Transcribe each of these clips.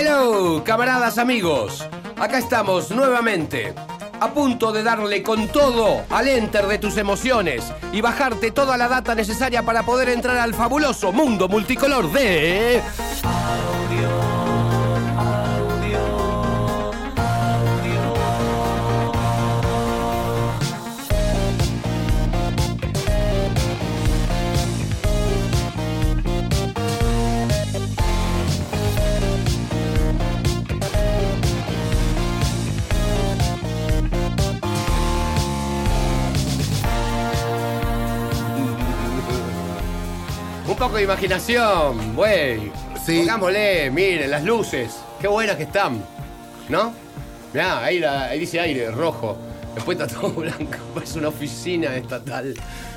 Hello, camaradas amigos. Acá estamos nuevamente, a punto de darle con todo al enter de tus emociones y bajarte toda la data necesaria para poder entrar al fabuloso mundo multicolor de... de imaginación, güey. Sí. Pongámosle, miren, las luces. Qué buenas que están. ¿No? Mirá, ahí, la- ahí dice aire rojo. Después está todo blanco. Es una oficina estatal.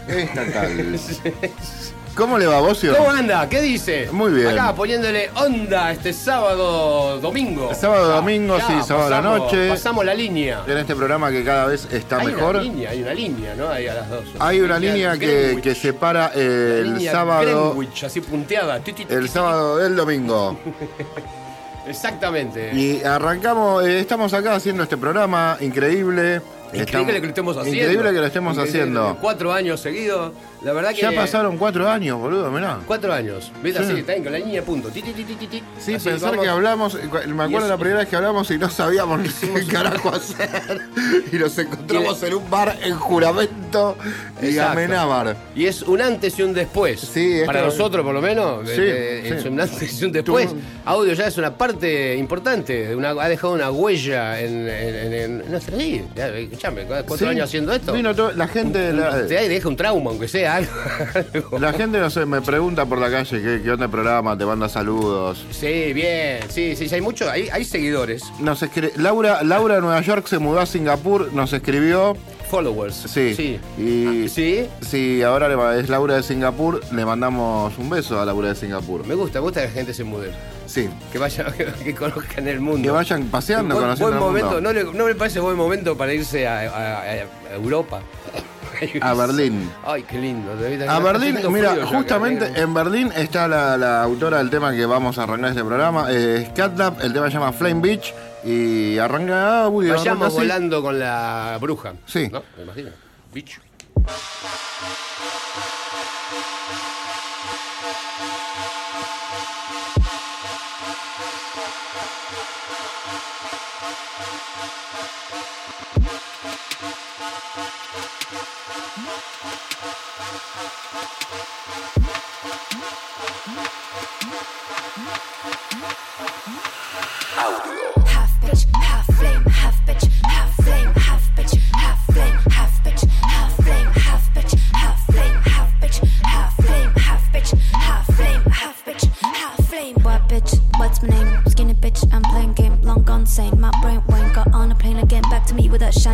Estatal. ¿Cómo le va, Bocio? ¿Cómo anda? ¿Qué dice? Muy bien. Acá poniéndole onda este sábado, domingo. Sábado, domingo, sí, sábado a la pasamos- noche. Pasamos la línea. En este programa que cada vez está hay mejor. una línea, hay una línea, ¿no? Hay a las dos. Hay una línea que, que separa el Línea sábado, Greenwich, así punteada. El sábado del domingo. Exactamente. Y arrancamos, eh, estamos acá haciendo este programa increíble. Increíble que lo estemos haciendo. Increíble que lo estemos Increíble. haciendo. Cuatro años seguidos. La verdad que. Ya pasaron cuatro años, boludo, mirá. Cuatro años. ¿Viste? Sí. Así, está con la línea punto. Ti. Sí, Así pensar vamos. que hablamos, eh, me acuerdo la primera vez que hablamos y no sabíamos ni qué carajo hacer. Y nos encontramos Y- en un bar en juramento y. Amenábar. Y es un antes y un después. Sí, esto- Para nosotros, por lo menos. Sí, eh, sí. Es un antes y un después. Tú- Audio ya es una parte importante. una- ha dejado una huella en, en, en, en nuestra vida. Cuatro Sí, años haciendo esto. vino todo- la gente, la, Te deja un trauma, aunque sea algo. la gente no sé, me pregunta por la calle qué, qué onda el programa, te manda saludos. Sí, bien. Sí, sí, hay mucho. Hay, hay seguidores. Nos Laura, Laura de Nueva York se mudó a Singapur, nos escribió. Followers. Sí. Sí. Y Ah, ¿Sí? sí, ahora es Laura de Singapur, le mandamos un beso a Laura de Singapur. Me gusta, me gusta que la gente se mude. Sí. Que vayan, que, que conozcan el mundo. Que vayan paseando, buen, conociendo buen el momento, mundo. ¿no, le, ¿No me parece buen momento para irse a, a- a Europa? A Berlín. Ay, qué lindo. A Berlín, mira, justamente acá, en Berlín está la, la autora del tema que vamos a arrancar este programa, eh, Scatlab, el tema se llama Flame Beach y arranca, uy, Vayamos volando con la bruja. Sí. ¿No? Me imagino. Bicho.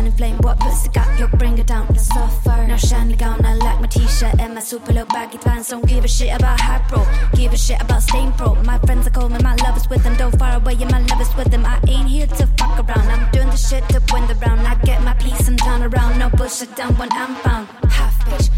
Shining flame. What pussy got you? Bring it down. Suffer. Now shiny gown, I like my t-shirt and my super low baggy pants. Don't give a shit about high pro, give a shit about staying pro. My friends are calling me my lovers with them. Don't far away, yeah, my lovers with them. I ain't here to fuck around. I'm doing the shit to win the round. I get my piece and turn around. No bullshit down when I'm found. Half bitch,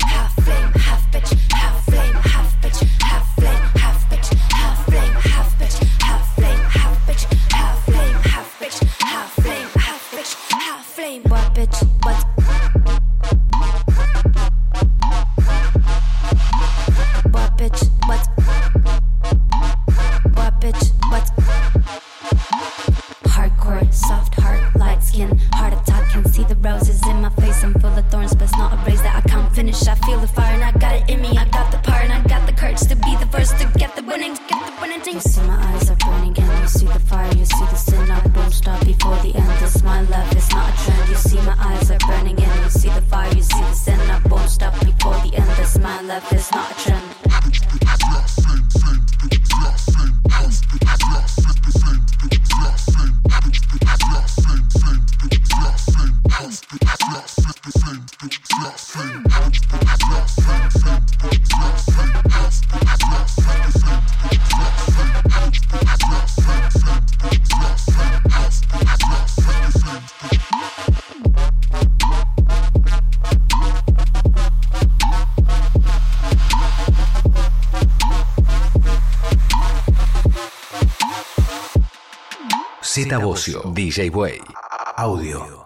DJ Way. Audio.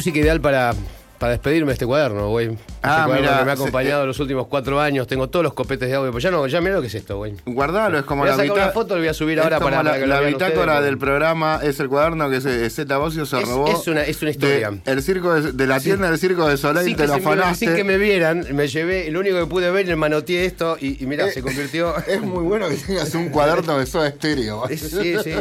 Música ideal para para despedirme de este cuaderno, güey. Ah, mira, me ha se- acompañado los últimos cuatro años. Tengo todos los copetes de audio. Pues ya no, ya mira lo que es esto, güey. Guardalo, es como Voy a la una foto, lo voy a subir es ahora como para- la, para la bitácora ustedes. del programa es el cuaderno que se- Z Bocio se Es- robó. es una- es una de historia. el circo de, de la tienda del circo de Soleil Sin te lo afanaste. sin que me vieran, me llevé, lo único que pude ver, le manoteé esto y, y mira, Eh, se convirtió. Es muy bueno que tengas un cuaderno de Soda Stereo. Es- Sí, sí.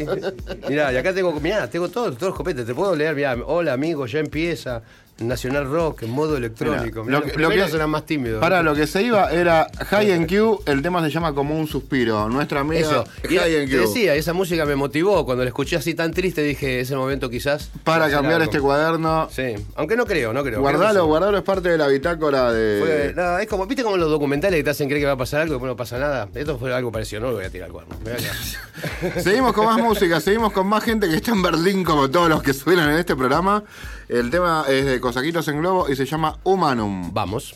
Mirá, y acá tengo, mirá, tengo todos, todos los copetes, te puedo leer, mirá, hola amigo, ya empieza. Nacional Rock en modo electrónico. Mirá, Lo que- lo primeros que- eran más tímidos. Para lo que se iba era High and Q, el tema se llama como un suspiro. Nuestra amiga Eso. Y High and te Q. decía, esa música me motivó. Cuando la escuché así tan triste, dije, es el momento quizás. Para cambiar algo". este cuaderno. Sí, aunque no creo, no creo. Guardalo, que guardalo es parte de la bitácora de. Fue- es como, ¿viste como los documentales que te hacen creer que va a pasar algo y después no pasa nada? Esto fue algo parecido, no lo voy a tirar al cuerno. Seguimos con más música, seguimos con más gente que está en Berlín, como todos los que suenan en este programa. El tema es de Cosaquitos en Globo y se llama Humanum. Vamos.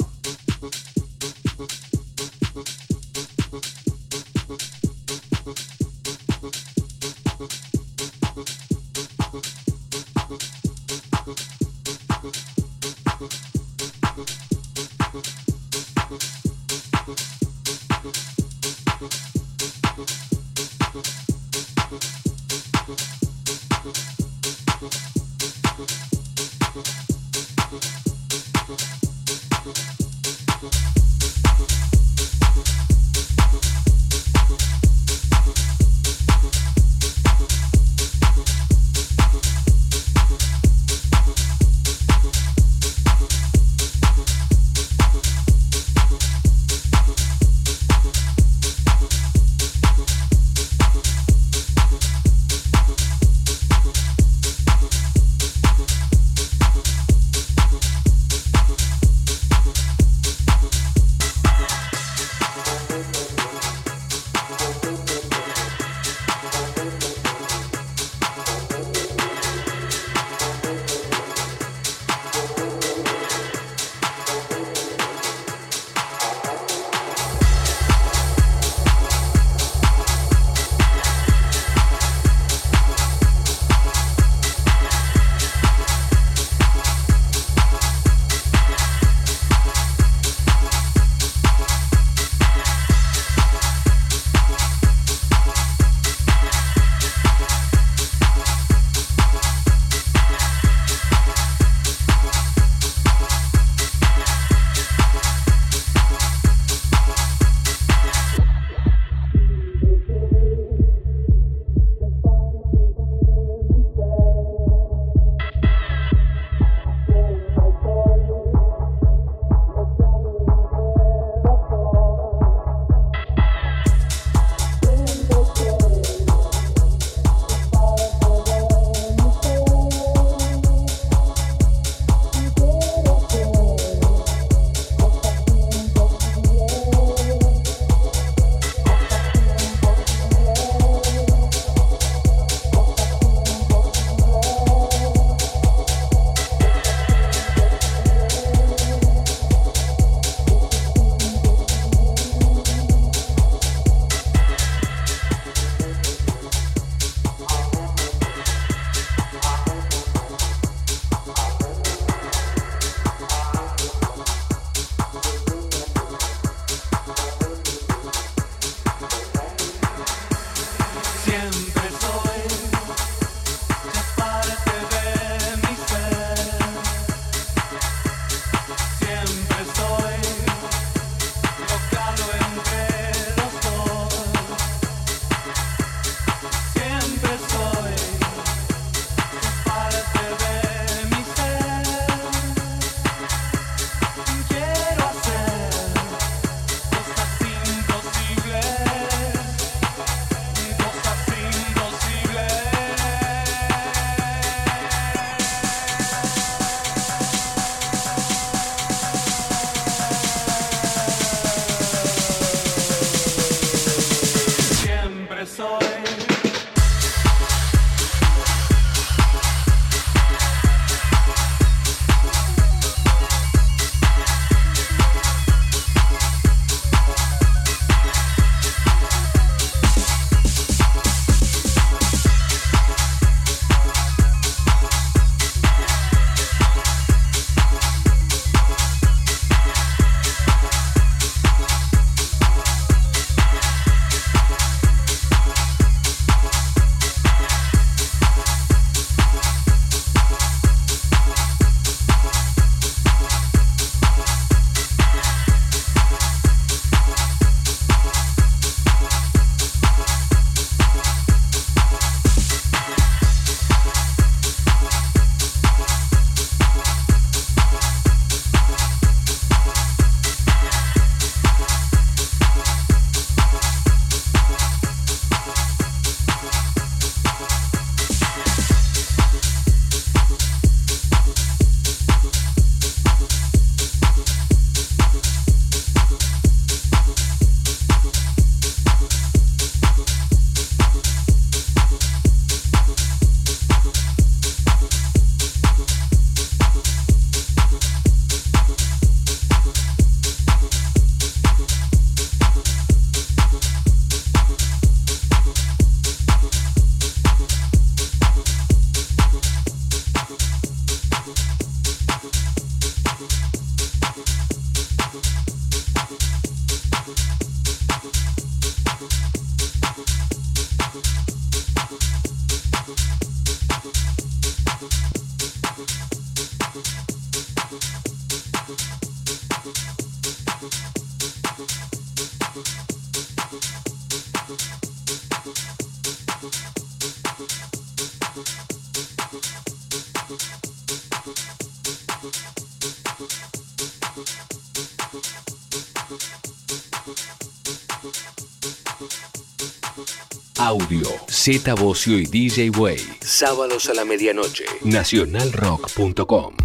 Audio. Z Bocio y DJ Way. Sábados a la medianoche. Nacionalrock.com.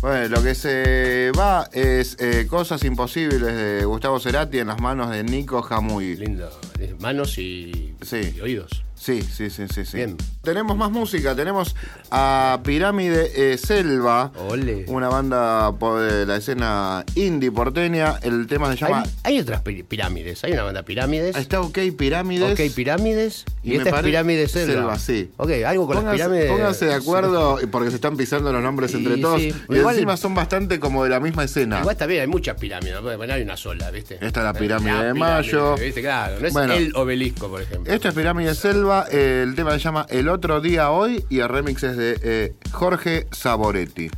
Bueno, lo que se va es eh, Cosas Imposibles de Gustavo Cerati en las manos de Nico Jamuy. Lindo. Manos y, Sí. y oídos. Sí, sí, sí, sí, sí. Bien. Tenemos más música, tenemos a Pirámide eh, Selva, Ole. una banda por eh, la escena indie porteña. El tema se llama Hay, hay otras pi- pirámides. Hay una banda pirámides. Está OK Pirámides. Ok, pirámides. Y, Y me esta es pare- pirámide selva. Selva, sí. Ok, algo con las Pónganse, pirámides. pónganse de acuerdo porque se están pisando los nombres entre todos. sí. Y Igual- encima son bastante como de la misma escena. Igual está bien, hay muchas pirámides, no poner hay una sola, ¿viste? Esta es la pirámide de Mayo. ¿viste? Claro, no es Bueno. el obelisco, por ejemplo. Esto es Pirámide Eh, el tema se llama El otro día hoy y el remix es de eh, Jorge Saboretti.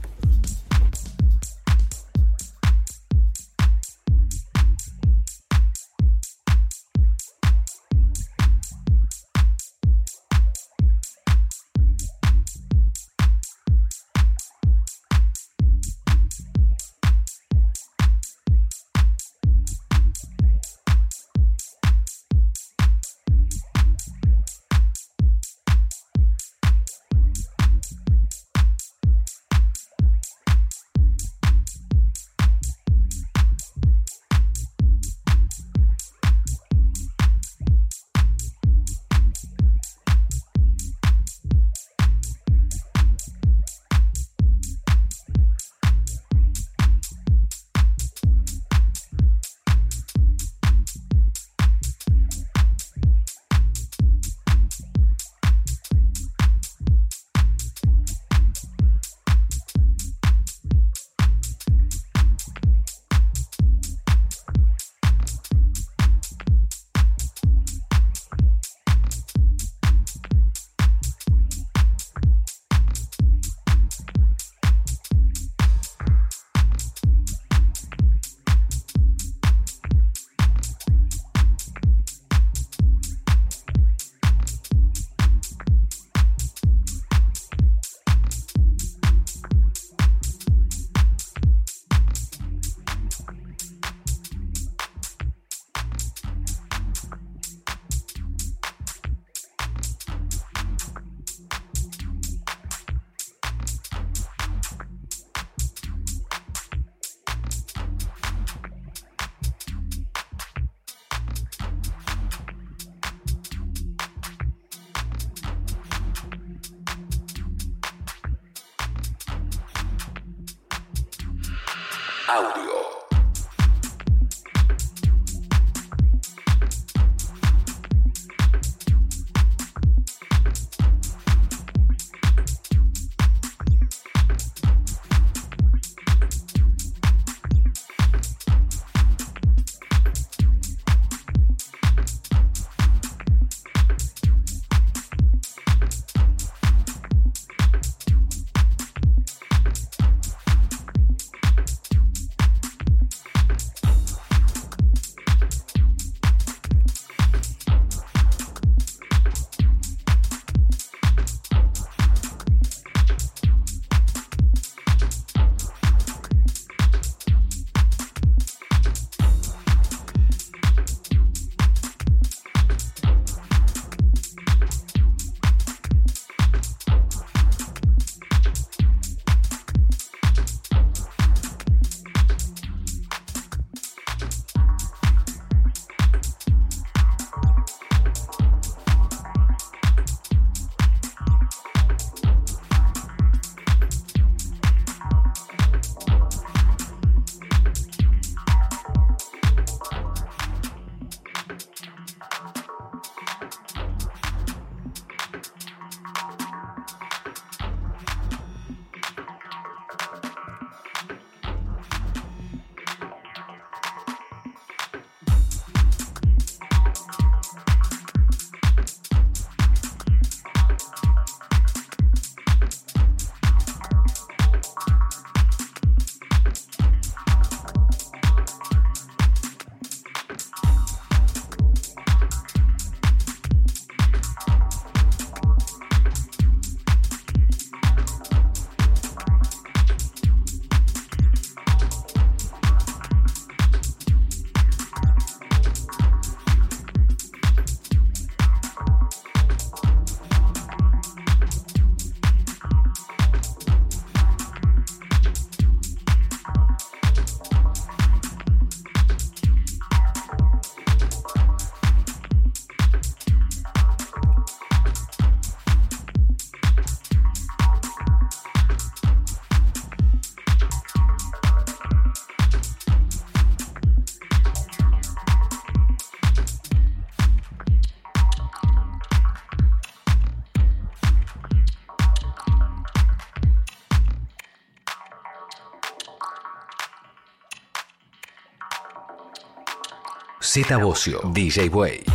Z Bocio, DJ Way.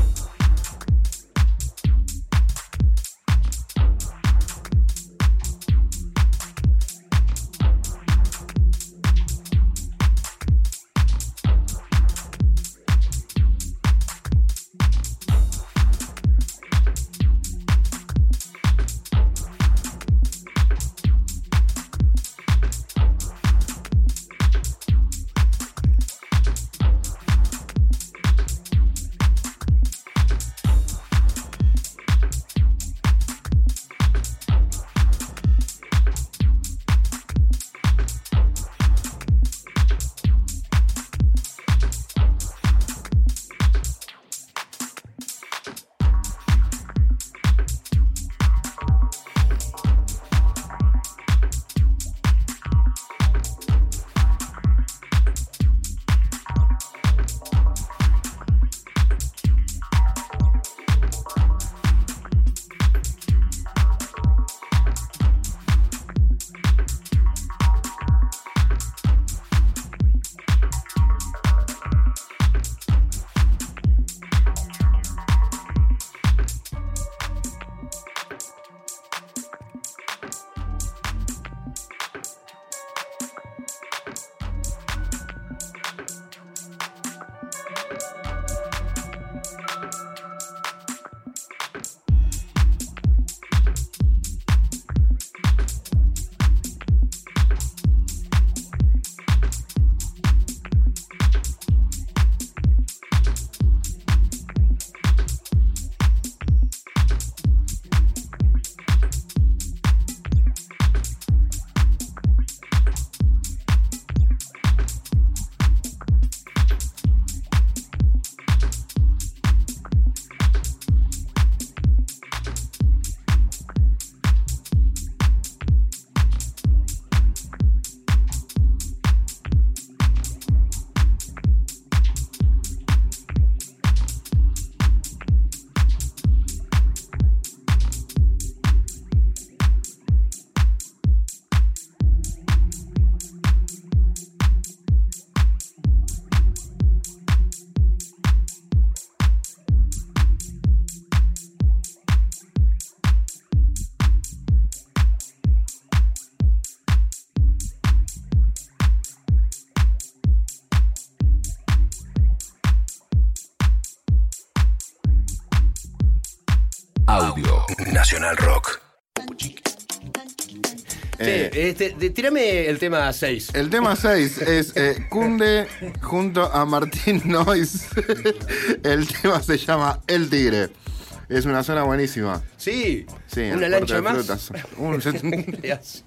Nacional Rock. Che, este, de- tirame el tema 6. El tema 6 es eh, Cunde junto a Martín Nois. El tema se llama El Tigre. Es una zona buenísima. Sí, Sí, una lancha de más. frutas. Un-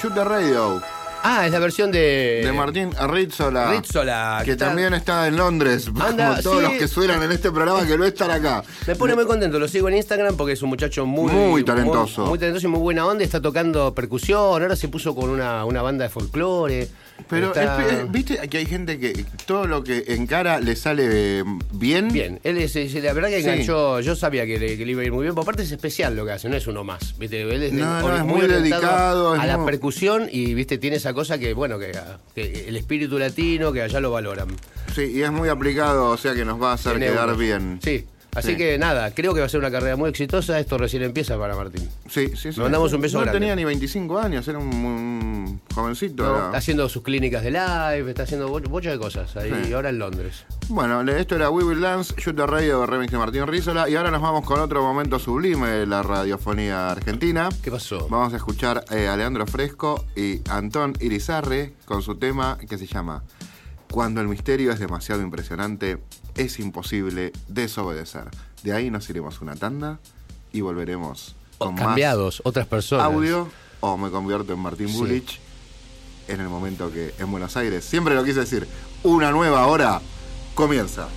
Shoot the Radio Ah, es la versión de. de Martín Rizzola. Rizzola, Que está- también está en Londres. Anda, como todos sí. los que suenan en este programa que no están acá. Me pone muy contento, lo sigo en Instagram porque es un muchacho muy... Muy talentoso. Muy, muy talentoso y muy buena onda, está tocando percusión, ahora se puso con una, una banda de folclore. Pero está- es- es- viste que hay gente que todo lo que encara le sale eh, bien. Bien, él es, la verdad que Sí. enganchó, yo sabía que le, que le iba a ir muy bien, por aparte es especial lo que hace, no es uno más, ¿viste? Él es, No, es muy dedicado, a la muy- percusión y, viste, tiene esa cosa que, bueno, que, que el espíritu latino, que allá lo valoran. Sí, y es muy aplicado, o sea que nos va a hacer quedar bien. Sí, así Sí. que nada, creo que va a ser una carrera muy exitosa, esto recién empieza para Martín. Sí, sí, sí. Le mandamos un beso No grande. tenía ni 25 años, era un, un jovencito. Está haciendo sus clínicas de live, está haciendo bocha de cosas ahí, Sí. ahora en Londres. Bueno, esto era We Will Dance, Shoot the Radio, remix de Martín Rizzola. Y ahora nos vamos con otro momento sublime de la radiofonía argentina. ¿Qué pasó? Vamos a escuchar eh, a Leandro Fresco y Antón Irizarre con su tema que se llama Cuando el misterio es demasiado impresionante, es imposible desobedecer. De ahí nos iremos una tanda y volveremos O con cambiados, otras más personas. audio o me convierto en Martín Sí. Bulich en el momento que en Buenos Aires, siempre lo quise decir, una nueva hora comienza.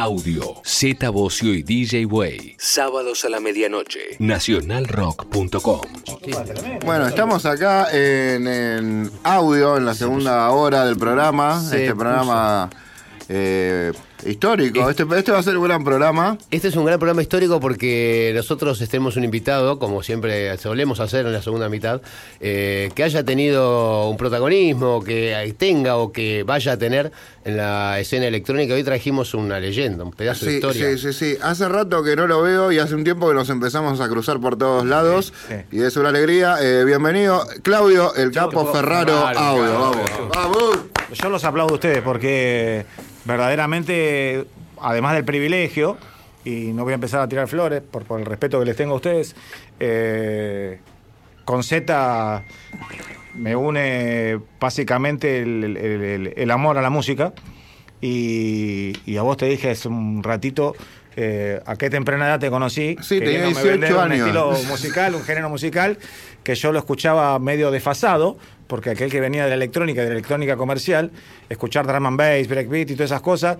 Audio, Z Bocio y DJ Way. Sábados a la medianoche. Nacionalrock.com. Bueno, estamos acá en, en audio, en la segunda hora del programa. Se este programa eh, histórico. Este, este va a ser un gran programa. Este es un gran programa histórico porque nosotros tenemos un invitado, como siempre solemos hacer en la segunda mitad, eh, que haya tenido un protagonismo, que tenga o que vaya a tener en la escena electrónica. Hoy trajimos una leyenda, un pedazo de Sí, historia. sí, sí, sí. Hace rato que no lo veo y hace un tiempo que nos empezamos a cruzar por todos lados. sí. Y es una alegría. Eh, bienvenido, Claudio, el capo Ferraro Audio. claro, Vamos. claro. Vamos. Yo los aplaudo a ustedes porque verdaderamente, además del privilegio, y no voy a empezar a tirar flores por, por el respeto que les tengo a ustedes, eh, con Z me une básicamente el, el- el- el amor a la música. Y, y a vos te dije hace un ratito eh, a qué temprana edad te conocí. Sí, tenía queriéndome 18 vender años. Un estilo musical, un género musical que yo lo escuchaba medio desfasado, porque aquel que venía de la electrónica, de la electrónica comercial, escuchar drum and bass, breakbeat y todas esas cosas,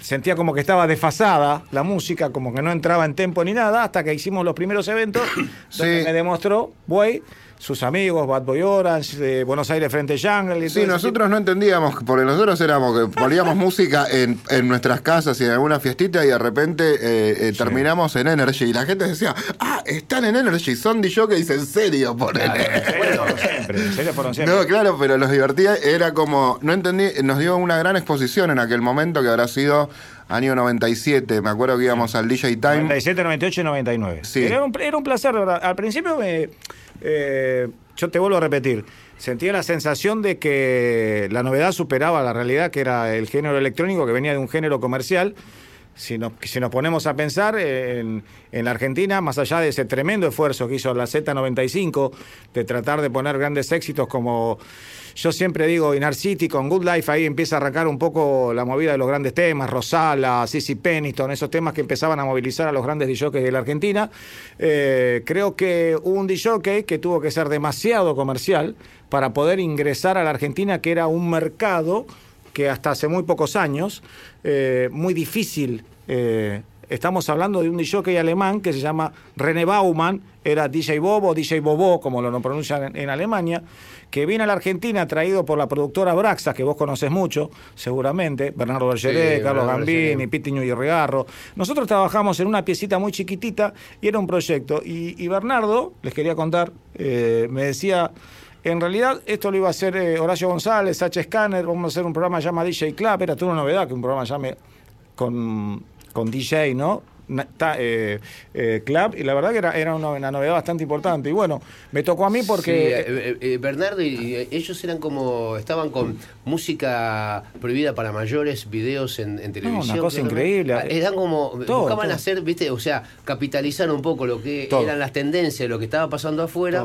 sentía como que estaba desfasada la música, como que no entraba en tempo ni nada, hasta que hicimos los primeros eventos, donde me demostró, Buey, sus amigos, Bad Boy Orange, de Buenos Aires Frente Jungle. y Sí, nosotros no entendíamos, porque nosotros éramos que poníamos música en, en nuestras casas y en alguna fiestita y de repente eh, eh, terminamos en Energy y la gente decía, ah, están en Energy, son DJ que dicen en serio, ponele. tipo. En siempre, en serio fueron siempre. No, claro, pero los divertía, era como, no entendí, nos dio una gran exposición en aquel momento que habrá sido año 97, me acuerdo que íbamos al DJ Time. 97, 98 y 99. Sí. Era, un, era un placer, de verdad. Al principio me, eh, yo te vuelvo a repetir, sentía la sensación de que la novedad superaba la realidad, que era el género electrónico, que venía de un género comercial. Si nos, si nos ponemos a pensar en, en la Argentina, más allá de ese tremendo esfuerzo que hizo la Z95 de tratar de poner grandes éxitos como yo siempre digo, Inar City con Good Life, ahí empieza a arrancar un poco la movida de los grandes temas, Rosala, Sissy Peniston, esos temas que empezaban a movilizar a los grandes DJs de la Argentina. Eh, creo que un DJ que tuvo que ser demasiado comercial para poder ingresar a la Argentina, que era un mercado que hasta hace muy pocos años, eh, muy difícil. eh, estamos hablando de un DJ alemán que se llama René Baumann, era DJ Bobo, DJ Bobo, como lo pronuncian en, en Alemania, que viene a la Argentina traído por la productora Braxa, que vos conoces mucho, seguramente, Bernardo Bergeré, Sí, Carlos Bernardo Gambini. Pitiño y Regarro. Nosotros trabajamos en una piecita muy chiquitita y era un proyecto. Y, y Bernardo, les quería contar, eh, me decía, en realidad esto lo iba a hacer eh, Horacio González, H. Scanner, vamos a hacer un programa llamado DJ Club, era toda una novedad que un programa llame con, con DJ, ¿no? Eh, eh, club y la verdad que era, era una, novedad bastante importante y bueno me tocó a mí Sí, porque eh, eh, Bernardo y ellos eran como estaban con música prohibida para mayores, videos en, en televisión. una cosa ¿no? increíble. Ah, Eran como Todo, buscaban todo. hacer, viste, o sea, capitalizar un poco lo que Todo. eran las tendencias, lo que estaba pasando afuera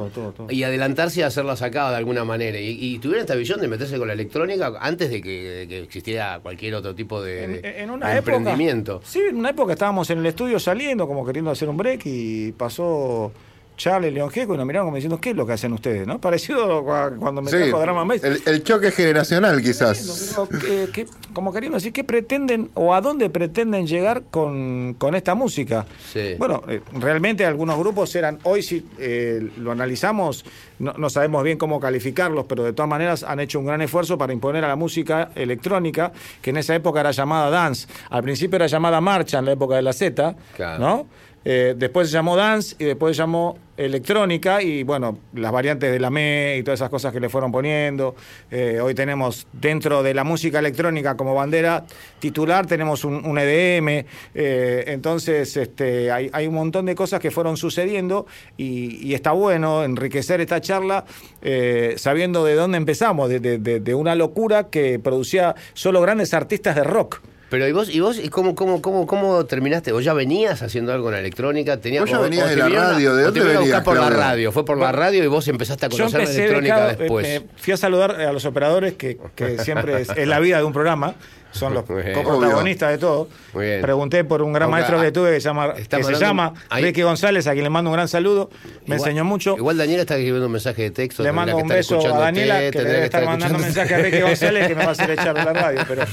y adelantarse a hacerla sacada de alguna manera. Y, y tuvieron esta visión de meterse con la electrónica antes de que, de que existiera cualquier otro tipo de, en, de- en de una época emprendimiento. sí en una época estábamos en el estudio saliendo como queriendo hacer un break y pasó Charlie León Gieco y nos miraron como diciendo ¿qué es lo que hacen ustedes? ¿no? parecido a cuando me Sí, trajo Drama Maze el, el choque generacional quizás. Digo, ¿qué- qué- como queriendo decir, ¿qué pretenden o a dónde pretenden llegar con, con esta música? Sí. Bueno, eh, realmente algunos grupos eran, hoy si eh, lo analizamos, no, no sabemos bien cómo calificarlos, pero de todas maneras han hecho un gran esfuerzo para imponer a la música electrónica, que en esa época era llamada dance. Al principio era llamada marcha en la época de la Z, Claro. ¿no? Eh, después llamó dance y después llamó electrónica y bueno, las variantes de la ME y todas esas cosas que le fueron poniendo. Eh, hoy tenemos dentro de la música electrónica como bandera titular, tenemos un, EDM, eh, entonces este, hay, hay un montón de cosas que fueron sucediendo y, está bueno enriquecer esta charla eh, sabiendo de dónde empezamos, de una locura que producía solo grandes artistas de rock. Pero ¿y vos, y vos y cómo, cómo, cómo, cómo terminaste? ¿Vos ya venías haciendo algo en la electrónica? Tenías, Vos ya o- venías o de te la a- radio, ¿de o dónde te vinieron a buscar venías, por la Claudio? radio, fue por la radio y vos empezaste a conocer la electrónica becado, después. eh, fui a saludar a los operadores, que, que siempre es, es la vida de un programa. Son los Muy bien. coprotagonistas de todo. Muy bien. Pregunté por un gran maestro que tuve que, se llama, que se llama ahí- Ricky González, a quien le mando un gran saludo. Me Igual- enseñó mucho. Igual Daniela está escribiendo un mensaje de texto. Le mando un beso a Daniela, que le debe estar estar mandando escuchándote. mensaje a Ricky González que me va a hacer echar de la radio. Pero,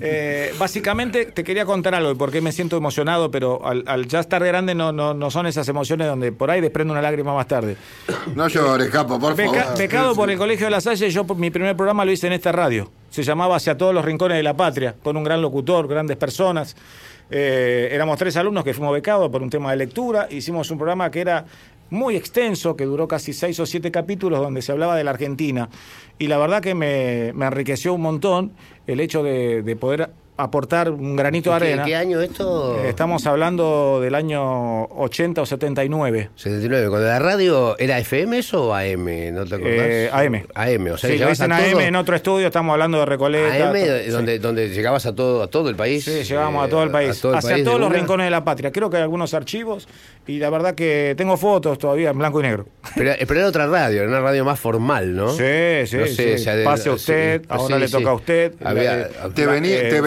eh, básicamente te quería contar algo, y porque me siento emocionado, pero al, al ya estar grande no, no, no son esas emociones donde por ahí desprendo una lágrima más tarde. No llores, capo, por Beca- favor. becado por el Colegio de la Salle, yo por- mi primer programa lo hice en esta radio. Se llamaba Hacia todos los rincones de la patria, con un gran locutor, grandes personas. Eh, éramos tres alumnos que fuimos becados por un tema de lectura. Hicimos un programa que era muy extenso, que duró casi seis o siete capítulos, donde se hablaba de la Argentina. Y la verdad que me, me enriqueció un montón el hecho de, de poder aportar un granito de ¿Qué- arena. ¿Qué año esto? Eh, Estamos hablando del año 80 o 79. 79. Cuando la radio era FM eso o AM, ¿no te acordás? Eh, AM. AM, o sea, Sí, llegabas hice en a AM en otro estudio, estamos hablando de Recoleta. AM, sí. donde, donde llegabas a todo, a todo el país. Sí, llegamos eh, a todo el país, todo el hacia país todos los una. rincones de la patria. Creo que hay algunos archivos y la verdad que tengo fotos todavía en blanco y negro. Pero, eh, pero era otra radio, era una radio más formal, ¿no? Sí, sí, No sé, sí. Pase usted, sí, ahora le sí. toca a usted. Había- La- Te, vení- eh, te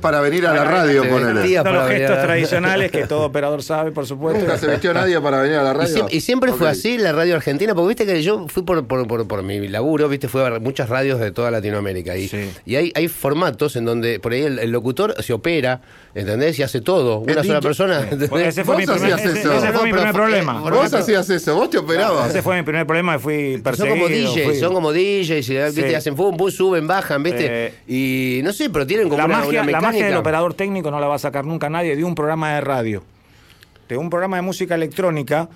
para venir a la radio, te ponele. vestías. de los gestos tradicionales que todo operador sabe, por supuesto. Nunca se vistió nadie para venir a la Y radio. siempre, y siempre fue así la radio argentina, porque viste que yo fui por, por, por, por mi laburo, viste, fui a muchas radios de toda Latinoamérica. Y, Sí. y hay, hay formatos en donde por ahí el, el locutor se opera, ¿entendés? Y hace todo. Una El sola DJ persona. ese fue mi primer, hacías ese- eso. ese fue No, mi pero primer fue- problema. Vos hacías eso, vos te operabas. Ese fue mi primer problema y fui Son perseguido. como DJs, fui- son como DJs, y, ¿viste? Sí. hacen pum, pum, suben, bajan, ¿viste? Eh, y no sé, pero tienen como la una, magia, la magia del operador técnico no la va a sacar nunca nadie de un programa de radio. De un programa de música electrónica.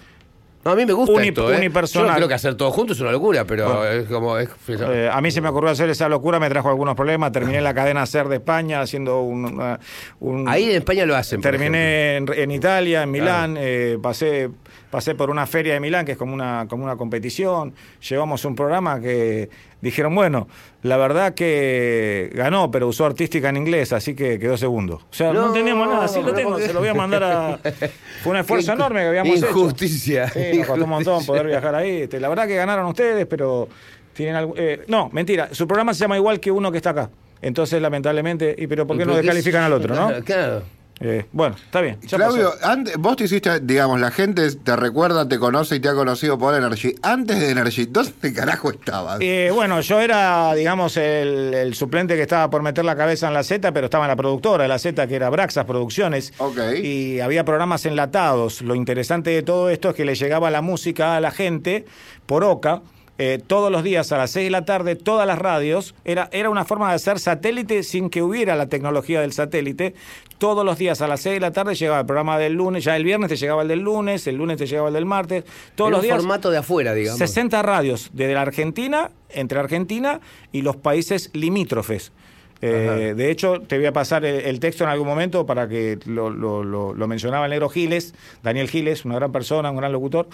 No, a mí me gusta Uni- esto, ¿eh? unipersonal. Yo creo que hacer todo junto es una locura, pero Bueno. es como... Es, Eh, a mí se me ocurrió hacer esa locura, me trajo algunos problemas. Terminé la cadena SER de España haciendo un. una- un- Ahí en España lo hacen, Terminé en, en Italia, en Milán. eh, pasé, pasé por una feria de Milán, que es como una, como una competición. Llevamos un programa que dijeron, bueno, la verdad que ganó, pero usó artística en inglés, así que quedó segundo. O sea, no, No, teníamos nada, sí lo tengo, se lo voy a mandar a. Fue un esfuerzo enorme que habíamos hecho. Injusticia. Nos costó un montón poder viajar ahí. Este, la verdad que ganaron ustedes, pero tienen algo. eh, no, mentira. Su programa se llama igual que uno que está acá. Entonces, lamentablemente. ¿Y pero por qué no descalifican al otro, no? Claro. Eh, bueno, está bien. Claudio, antes, vos te hiciste, digamos, la gente te recuerda, te conoce y te ha conocido por Energy. Antes de Energy, ¿dónde carajo estabas? Eh, bueno, yo era, digamos, el, el suplente que estaba por meter la cabeza en la Z, pero estaba en la productora de la Z, que era Braxas Producciones. Ok. Y había programas enlatados. Lo interesante de todo esto es que le llegaba la música a la gente por OCA. Eh, todos los días a las 6 de la tarde, todas las radios, era, era una forma de hacer satélite sin que hubiera la tecnología del satélite. Todos los días a las 6 de la tarde llegaba el programa del lunes, ya el viernes te llegaba el del lunes, el lunes te llegaba el del martes. Todos Era los un días. formato de afuera, digamos. 60 radios desde la Argentina, entre Argentina y los países limítrofes. Eh, de hecho, te voy a pasar el, texto en algún momento para que lo, lo- lo- lo mencionaba el negro Giles, Daniel Giles, una gran persona, un gran locutor.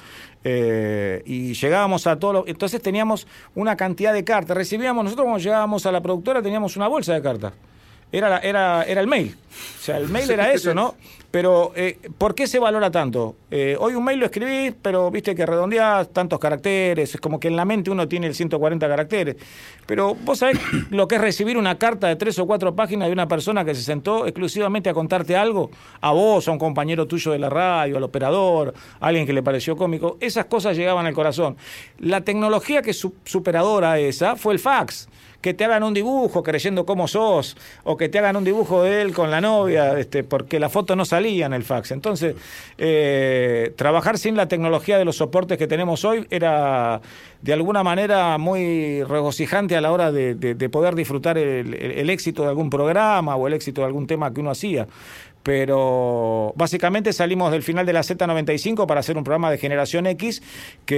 eh, y llegábamos a todos. Entonces teníamos una cantidad de cartas. Recibíamos, nosotros cuando llegábamos a la productora teníamos una bolsa de cartas. Era, era, era el mail. O sea, el mail era eso, ¿no? Pero, eh, ¿por qué se valora tanto? Eh, hoy un mail lo escribís, pero viste que redondeás tantos caracteres, es como que en la mente uno tiene el 140 caracteres. Pero vos sabés lo que es recibir una carta de tres o cuatro páginas de una persona que se sentó exclusivamente a contarte algo, a vos, a un compañero tuyo de la radio, al operador, a alguien que le pareció cómico. Esas cosas llegaban al corazón. La tecnología que su- superadora esa fue el fax que te hagan un dibujo creyendo cómo sos, o que te hagan un dibujo de él con la novia, este, porque la foto no salía en el fax. Entonces, eh, trabajar sin la tecnología de los soportes que tenemos hoy era de alguna manera muy regocijante a la hora de, de- de poder disfrutar el éxito de algún programa o el éxito de algún tema que uno hacía. Pero básicamente salimos del final de la Z95 para hacer un programa de generación X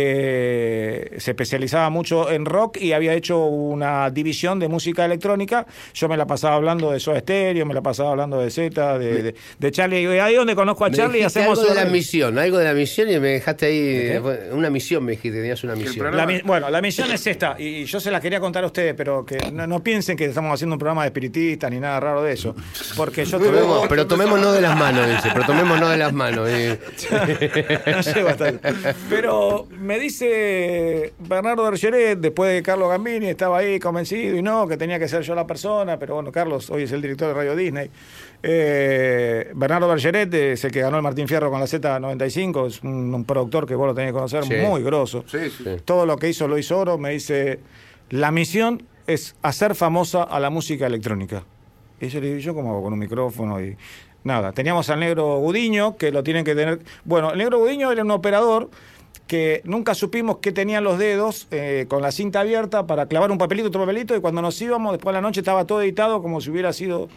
que se especializaba mucho en rock y había hecho una división de música electrónica. Yo me la pasaba hablando de Soda Stereo, me la pasaba hablando de Z, de, de, de Charlie. Y ahí donde conozco a Me Charlie hacemos algo de la misión, algo de la misión y me dejaste ahí. Una misión me dijiste, tenías una misión. La bueno, la misión es esta, y yo se la quería contar a ustedes, pero que no, no piensen que estamos haciendo un programa de espiritistas ni nada raro de eso. Porque yo Tomemos- tuve- pero tomemos tomémonos de las manos, dice, pero tomémonos de las manos. y- No llego hasta ahí. Pero me dice Bernardo Bergeret, después de Carlos Gambini, estaba ahí convencido y no, que tenía que ser yo la persona, pero bueno, Carlos hoy es el director de Radio Disney. Eh, Bernardo Bergeret es el que ganó el Martín Fierro con la Z95, es un, un productor que vos lo tenés que conocer, Sí. muy grosso. Sí, sí. Todo lo que hizo lo hizo oro, me dice, la misión es hacer famosa a la música electrónica. Y yo le digo, ¿yo cómo hago con un micrófono? Y nada, teníamos al negro Gudiño, que lo tienen que tener... Bueno, el negro Gudiño era un operador que nunca supimos qué tenían los dedos eh, con la cinta abierta para clavar un papelito, otro papelito, y cuando nos íbamos, después de la noche estaba todo editado como si hubiera sido...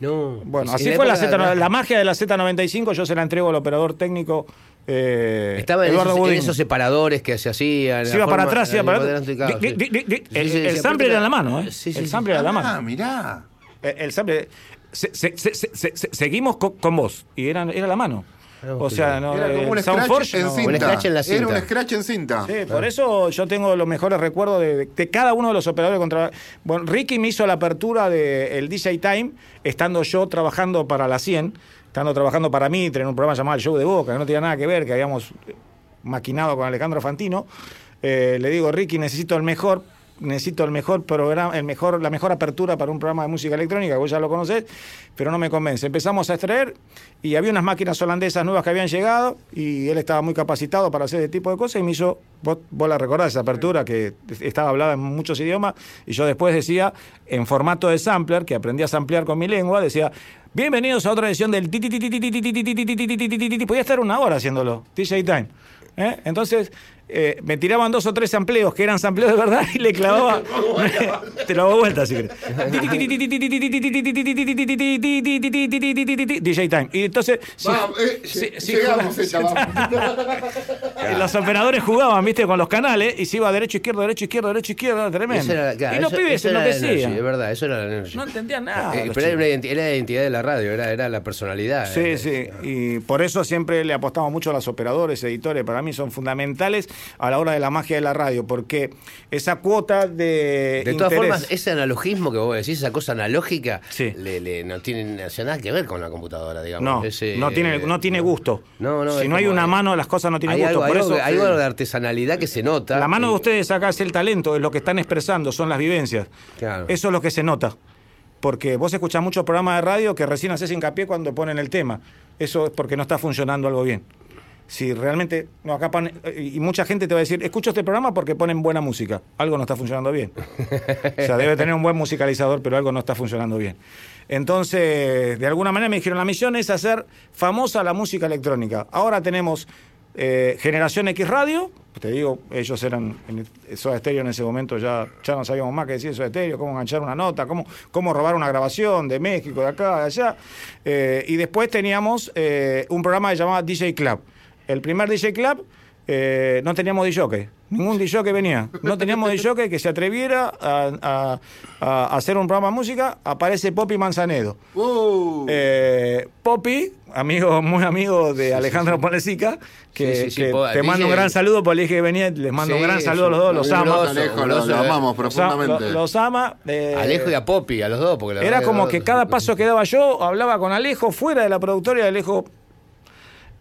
No. Bueno, En así fue la, Z, la magia de la Z95, yo se la entrego al operador técnico eh, Estaba en esos, en esos separadores que se hacían. Se la iba para atrás, se iba para atrás. El, sample era en la mano, ¿eh? Sí, sí, el sí. sample era en la Ah, mano. mirá. El, el sample. Se- se- se- se- se- se- seguimos co- con, vos y era, era la mano. O sea, no, Era como un scratch en no. cinta. Un scratch en la Era un cinta. scratch en cinta. Sí, por eso yo tengo los mejores recuerdos de, de cada uno de los operadores contra. Bueno, Ricky me hizo la apertura del DJ Time, estando yo trabajando para la 100, estando trabajando para Mitre en un programa llamado El Show de Boca, que no tenía nada que ver, que habíamos maquinado con Alejandro Fantino. Eh, le digo, Ricky, necesito el mejor necesito el mejor programa, el mejor, la mejor apertura para un programa de música electrónica, vos ya lo conocés, pero no me convence. Empezamos a extraer y había unas máquinas holandesas nuevas que habían llegado y él estaba muy capacitado para hacer ese tipo de cosas y me hizo, vos, vos la recordás esa apertura que estaba hablada en muchos idiomas y yo después decía, en formato de sampler, que aprendí a samplear con mi lengua, decía, bienvenidos a otra edición del podía estar una hora haciéndolo, DJ Time. Entonces, eh, me tiraban dos o tres sampleos que eran sampleos de verdad y le clavaba. Te lo hago vuelta si querés. DJ Time. Y entonces. eh, llegamos, vamos. Los operadores jugaban, viste, con los canales y se iba derecho, izquierdo, derecho, izquierdo, derecho, izquierdo, tremendo. Era- claro, y los eso- pibes enloquecían. Es verdad, eso era la energy. No entendían nada. Eh, los pero era, una la identidad de la radio, era, era la personalidad. Sí, eh. sí, y por eso siempre le apostamos mucho a los operadores, editores, para mí son fundamentales a la hora de la magia de la radio, porque esa cuota de... De todas interés- formas, ese analogismo que vos decís, esa cosa analógica, Sí. le, le- no tiene nada que ver con la computadora, digamos. No, Ese, no tiene, eh, no tiene gusto. No, no, si no hay una mano, las cosas no tienen hay gusto. algo, por hay eso, algo- hay algo de artesanalidad que se nota. la mano y- de ustedes acá es el talento, es lo que están expresando, son las vivencias. Claro. Eso es lo que se nota. Porque vos escuchás muchos programas de radio que recién haces hincapié cuando ponen el tema. Eso es porque no está funcionando algo bien. Si realmente, no, acá pone- y mucha gente te va a decir, escucho este programa porque ponen buena música. Algo no está funcionando bien. O sea, debe tener un buen musicalizador, pero algo no está funcionando bien. Entonces, de alguna manera me dijeron, la misión es hacer famosa la música electrónica. Ahora tenemos eh, Generación X Radio, te digo, ellos eran en Soda Stereo en ese momento, ya, ya no sabíamos más qué decir de Soda Stereo, cómo enganchar una nota, cómo, cómo robar una grabación de México, de acá, de allá. Eh, y después teníamos eh, un programa que llamaba DJ Club. El primer DJ Club eh, no teníamos DJ, ningún DJ que venía. No teníamos DJ que se atreviera a, a- a hacer un programa de música. Aparece Poppy Manzanedo. Uh, Eh, Poppy, amigo, muy amigo de Alejandro Sí, sí, sí, que te DJ. mando un gran saludo, porque le dije que venía, les mando un gran saludo a los dos, los grosso, Alejo, un lo, grosso, lo amamos Los, a- profundamente. lo- los ama. eh, Alejo y a Poppy, a los dos, porque la era como los que cada paso que daba yo, hablaba con Alejo fuera de la productora y Alejo,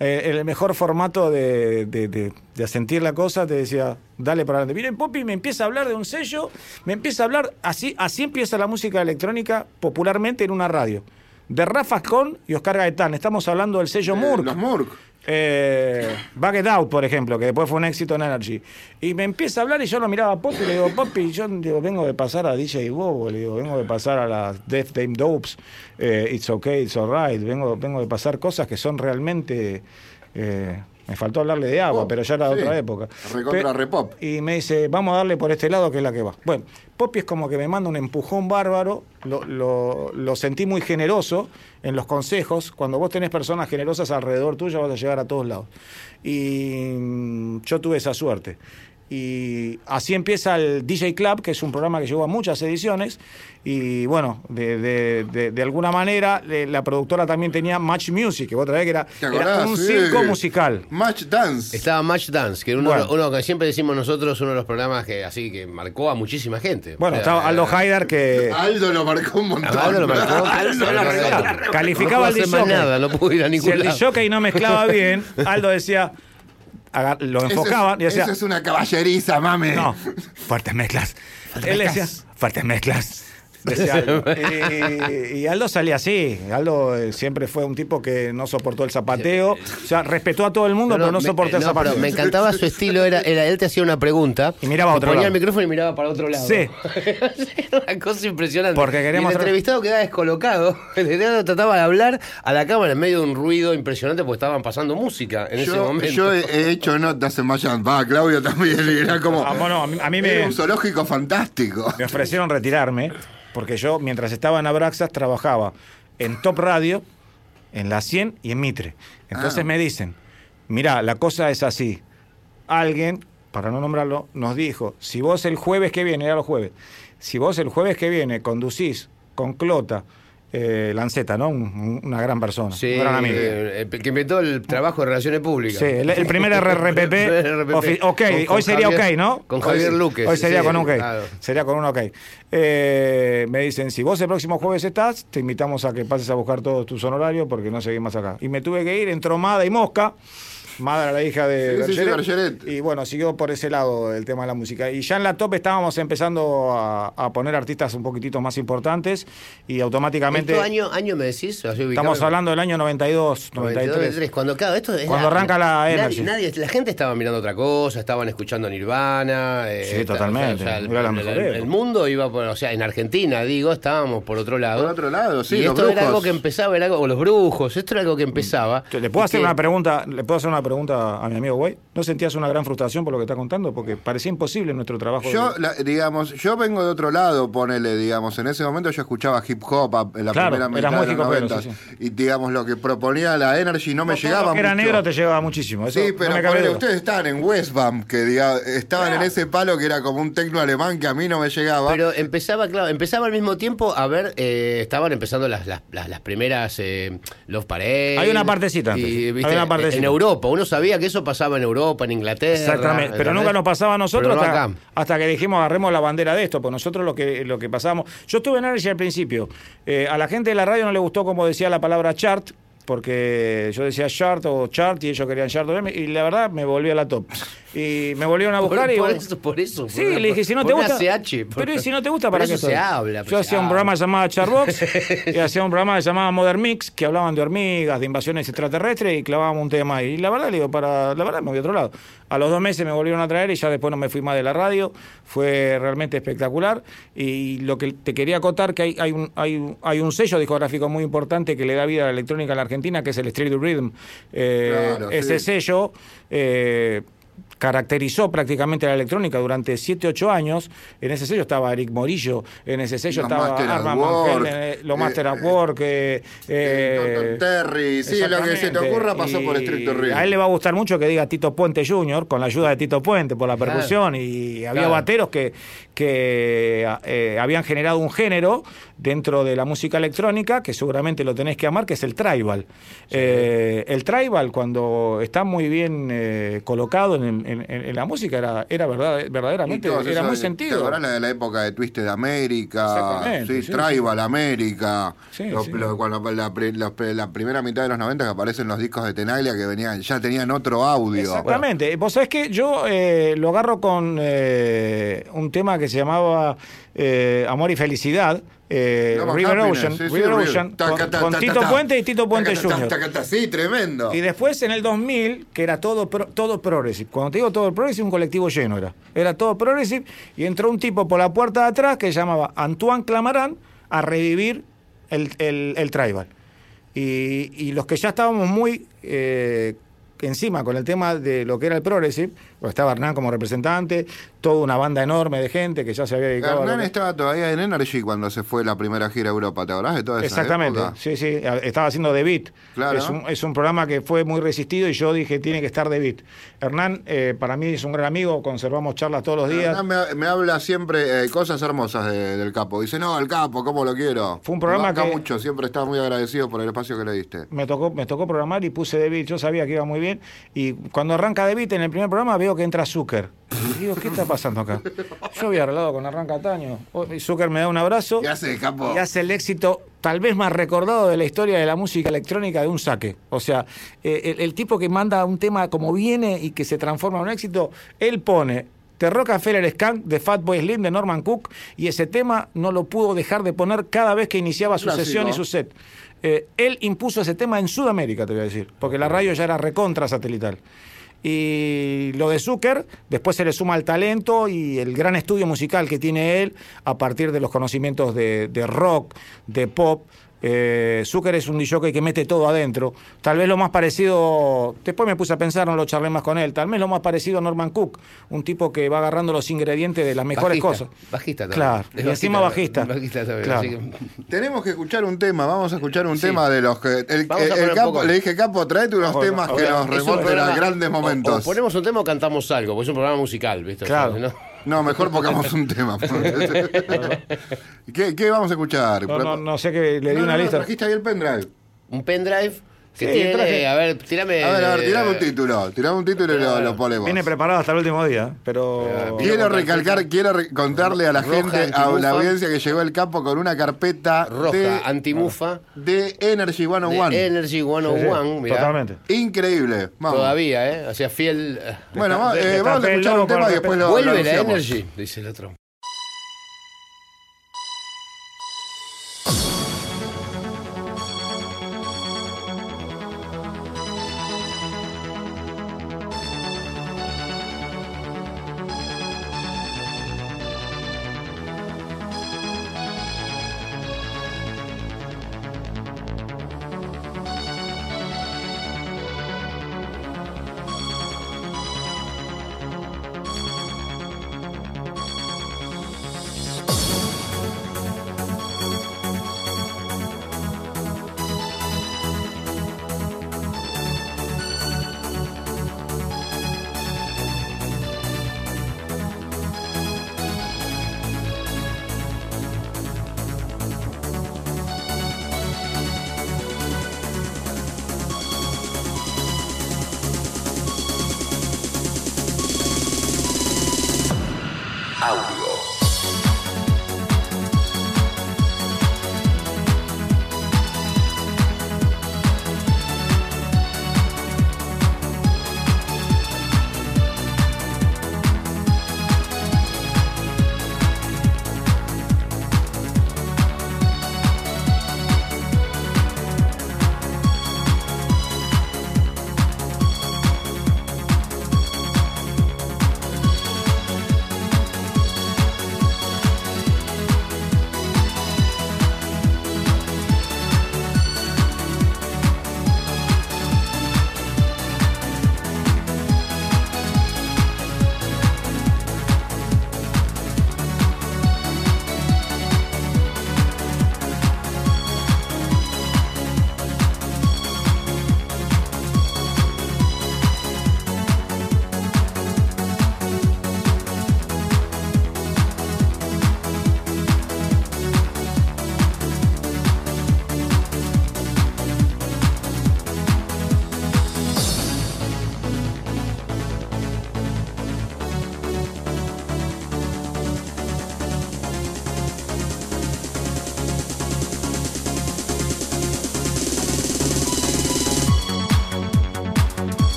eh, el mejor formato de, de, de- de sentir la cosa, te decía, dale para adelante. Miren, Poppy me empieza a hablar de un sello, me empieza a hablar, así, así empieza la música electrónica popularmente en una radio. De Rafa Con y Oscar Gaetán, estamos hablando del sello Eh, Murk. Los Murk. Eh, Back It Out, por ejemplo, que después fue un éxito en Energy. Y me empieza a hablar y yo lo miraba a Poppy y le digo, Poppy, yo digo, vengo de pasar a DJ Bobo, le digo, vengo de pasar a las Death Dame Dopes, eh, It's Okay, It's Alright, vengo, vengo de pasar cosas que son realmente... eh, me faltó hablarle de agua, Pop, pero ya era de sí. otra época. Recontra repop. Y me dice, vamos a darle por este lado que es la que va. Bueno, Poppy es como que me manda un empujón bárbaro, lo, lo- lo sentí muy generoso en los consejos. Cuando vos tenés personas generosas alrededor tuyo vas a llegar a todos lados. Y mm, yo tuve esa suerte. Y así empieza el DJ Club, que es un programa que llevó a muchas ediciones. Y bueno, de, de- de- de alguna manera, eh, la productora también tenía Match Music, que vos otra vez que era, ¿Te era un Sí. circo musical. Match Dance. Estaba Match Dance, que uno, Bueno. uno que siempre decimos nosotros, uno de los programas que así que marcó a muchísima gente. Bueno, O sea, estaba Aldo Haidar que Aldo lo marcó un montón. Aldo lo marcó. Aldo lo marcó. calificaba no al disjockey. nada, no pudo ir a Si ningún el lado. disjockey no mezclaba bien, Aldo decía, lo es- enfocaban y decía, Eso es una caballeriza, mame. no, fuertes mezclas. Él decía, fuertes mezclas. Decía Aldo. Y, y Aldo salía así. Aldo eh, siempre fue un tipo que no soportó el zapateo. O sea, respetó a todo el mundo, No, pero no me- soportó el no, zapateo. me encantaba su estilo, era, era él te hacía una pregunta Y miraba a otro ponía lado. el micrófono y miraba para otro lado. Sí. Era una cosa impresionante. Porque queríamos y el entrevistado quedaba descolocado. El entrevistado trataba de hablar a la cámara en medio de un ruido impresionante porque estaban pasando música en ese momento. yo he, he hecho notas en Mayan. Va, Claudio también. y Era como. Ah, bueno, a mí, a mí Era me, un zoológico fantástico. me ofrecieron retirarme porque yo, mientras estaba en Abraxas, trabajaba en Top Radio, en La 100 y en Mitre. Entonces Ah. me dicen, mira, la cosa es así. Alguien, para no nombrarlo, nos dijo, si vos el jueves que viene, era los jueves, si vos el jueves que viene conducís con Clota, eh, Lanceta, ¿no? Un- un- una gran persona, Sí, un gran amigo. eh, el que inventó el trabajo de relaciones públicas. Sí, el, el primer RRPP. ofi- ok, Con- con hoy sería Javier- ok, ¿no? Con Javier Luque. Hoy sería sí, con un ok. claro. Sería con un ok. Eh, me dicen, si vos el próximo jueves estás, te invitamos a que pases a buscar todos tus honorarios porque no seguís más acá. Y me tuve que ir, entró Mada y Mosca. Mada era la hija de Sí, sí, sí, Bergeret. Bergeret. Y bueno, siguió por ese lado el tema de la música. Y ya en la top estábamos empezando a, a poner artistas un poquitito más importantes y automáticamente... ¿Esto año, año me decís? Estamos hablando del año 92, 93. 93, cuando claro, esto es Cuando arranca la nadie, Energy. nadie- la gente estaba mirando otra cosa, estaban escuchando Nirvana. eh, Sí, totalmente. o sea, el, mundo iba por, o sea, en Argentina, digo, estábamos por otro lado. Por otro lado, sí, Y los esto era algo que empezaba, era algo, o los brujos, esto era algo que empezaba. ¿Le puedo hacer que- una pregunta? ¿Le puedo hacer una pregunta a mi amigo Güey? ¿No sentías una gran frustración por lo que está contando? Porque parecía imposible nuestro trabajo. Yo, de- la- digamos, yo vengo de otro lado, ponele, digamos, en ese momento yo escuchaba hip hop a- en la Claro, primera mitad de los hip hopero, 90 sí, y digamos lo que proponía la Energy no me llegaba que era mucho. negro te llevaba muchísimo. Eso Sí, pero ponele, ustedes estaban en Westbam, que diga- estaban en ese palo que era como un tecno alemán que a mí no me llegaba. Pero empezaba, claro, empezaba al mismo tiempo a ver, eh, estaban empezando las, las, las, las primeras eh, Love Parade. Hay una partecita antes, Y, hay una partecita. En Europa, uno sabía que eso pasaba en Europa, en Inglaterra. Exactamente, pero nunca nos pasaba a nosotros no hasta que dijimos agarremos la bandera de esto, pues nosotros lo que lo que pasábamos. Yo estuve en Energy al principio. Eh, a la gente de la radio no le gustó como decía la palabra chart, porque yo decía chart o chart y ellos querían chart y la verdad me volví a la top. Y me volvieron a Por, buscar y por eso, por eso. Sí, por le dije, si no por te una gusta. CH, por- pero y si no te gusta, ¿para eso qué se habla. Yo pues, hacía un programa llamado Charbox y hacía un programa llamado Modern Mix que hablaban de hormigas, de invasiones extraterrestres y clavábamos un tema ahí. Y la verdad, le digo, para, la verdad me voy a otro lado. A los dos meses me volvieron a traer y ya después no me fui más de la radio. Fue realmente espectacular. Y lo que te quería contar que hay, hay, un, hay, un- hay un sello discográfico muy importante que le da vida a la electrónica en la Argentina, que es el Street Rhythm. Eh, Claro, ese sí. sello eh, caracterizó prácticamente la electrónica durante 7, 8 años. En ese sello estaba Eric Morillo, en ese sello Los estaba Master Arma Work, Mangel, eh, los eh, Master at eh, Work. eh, Eh, eh, Terry, sí, lo que se te ocurra pasó por Estricto Rhythm. A él le va a gustar mucho que diga Tito Puente Jr., con la ayuda de Tito Puente por la Claro. percusión. Y había Claro. bateros que, que eh, habían generado un género dentro de la música electrónica que seguramente lo tenés que amar, que es el tribal. Eh, el tribal, cuando está muy bien eh, colocado en, en- en- en la música, era, era verdad, verdaderamente, era muy ¿Te sentido. acordás la de la época de Twisted América? Sí, sí, Tribal América. Sí, cuando la, la- la primera mitad de los 90 que aparecen los discos de Tenaglia que venían, ya tenían otro audio. Exactamente. Vos sabés que yo eh, lo agarro con eh, un tema que se llamaba eh, Amor y Felicidad. Eh, No, River Ocean, sí, River. Ocean, Ta, con, ta, ta, con ta, Tito. Puente y Tito Puente Jr. Sí, tremendo. Y después en el 2000, que era todo pro- todo progressive. Cuando te digo todo progressive, un colectivo lleno era. Era todo progressive y entró un tipo por la puerta de atrás que se llamaba Antoine Clamarán a revivir el, el, el tribal. Y, y los que ya estábamos muy eh, encima con el tema de lo que era el Progressive, estaba Hernán como representante, toda una banda enorme de gente que ya se había dedicado Hernán estaba todavía en Energy cuando se fue la primera gira a Europa, ¿te acordás de toda esa Exactamente, época? sí, sí, estaba haciendo The Beat. Claro. Es, un, es un programa que fue muy resistido y yo dije, tiene que estar The Beat. Hernán, eh, para mí es un gran amigo, conservamos charlas todos los días. Hernán me, me habla siempre eh, cosas hermosas de- del capo. Dice, no, el capo, ¿cómo lo quiero? Fue un programa Me que- mucho, siempre estaba muy agradecido por el espacio que le diste. me tocó, me tocó programar y puse The Beat. Yo sabía que iba muy bien. Y cuando arranca The Beat en el primer programa veo que entra Zucker. Y digo, ¿qué está pasando acá? Yo había arreglado con Arranca Taño. Oh, y Zucker me da un abrazo. ¿Qué hace, capo? Y hace el éxito tal vez más recordado de la historia de la música electrónica de un saque. O sea, eh, el, el tipo que manda un tema como viene y que se transforma en un éxito, él pone The Rockefeller Skank de Fatboy Slim de Norman Cook y ese tema no lo pudo dejar de poner cada vez que iniciaba su Clásico. sesión y su set. Eh, él impuso ese tema en Sudamérica, te voy a decir, porque la radio ya era recontra satelital. Y lo de Zucker, después se le suma el talento y el gran estudio musical que tiene él a partir de los conocimientos de, de rock, de pop. Eh, Zucker es un DJ que mete todo adentro. Tal vez lo más parecido, después me puse a pensar, no lo charlé más con él, tal vez lo más parecido a Norman Cook, un tipo que va agarrando los ingredientes de las mejores Bajista, cosas. Bajista también. Claro, Es y encima bajista. Bajista también, Claro. que- Tenemos que escuchar un tema, vamos a escuchar un Sí. tema de los que... El, el capo, le dije, Capo, traete unos Bueno, temas que nos remonten a grandes momentos. O, ponemos un tema o cantamos algo, porque es un programa musical, ¿viste? O sea, Claro. ¿no? No, mejor pongamos un tema. ¿Qué, qué vamos a escuchar? No, no, no sé que le di No, una no, no, lista. trajiste ahí el pendrive. Un pendrive que Sí, tiene. traje- A ver, tirame. A ver, a ver, tirame un eh, título. Tirame un título y lo, lo ponemos. Viene preparado hasta el último día, pero... Quiero recalcar, quiero re- contarle a la Roja, gente, a la audiencia que llegó el campo con una carpeta Roja, de, antimufa. de Energy 101. de Energy 101, mirá. Totalmente. Increíble. Vamos. Todavía, ¿eh? O sea, fiel. eh, Bueno, de- eh, de vamos a escuchar un tema y de después lo, Vuelve la. Energy, dice el otro.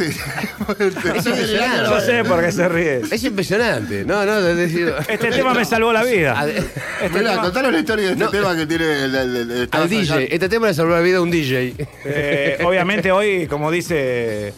¿Qué es? No sé por qué se ríe. Es impresionante. No, no, es decir. Este tema me salvó la vida. Este Mirá, tema- contanos la historia de este No. tema que tiene el, el- el- el- al DJ. Este tema le salvó la vida a un DJ. Eh, obviamente hoy, como dice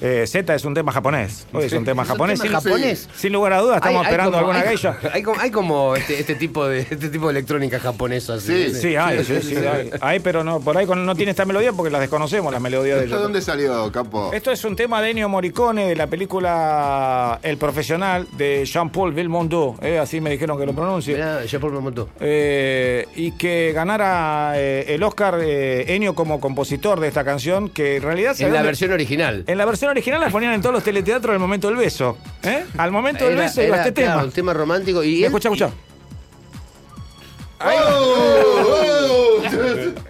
eh, Z, es un tema japonés. Hoy es un tema Es un tema sin, japonés. sin lugar a dudas, estamos Hay- hay esperando como- alguna hay- geisha. Hay como, hay como este, este tipo de este tipo de electrónica japonesa. así, Sí. Sí, hay, sí, sí, hay. Hay, pero no, por ahí no tiene esta melodía porque las desconocemos, las melodías de ¿Esto dónde salió, Capo? Esto es un tema de Ennio Morricone de la película El Profesional de Jean-Paul Belmondo, eh, así me dijeron que lo pronuncie. Un momento. Eh, y que ganara eh, el Oscar eh, Ennio como compositor de esta canción, que en realidad se En la ve- versión original. En la versión original la ponían en todos los teleteatros del momento del beso. ¿eh? Al momento del Era- beso iba era, este claro, tema. un tema romántico. Y él- Escucha, escucha. ¡Oh!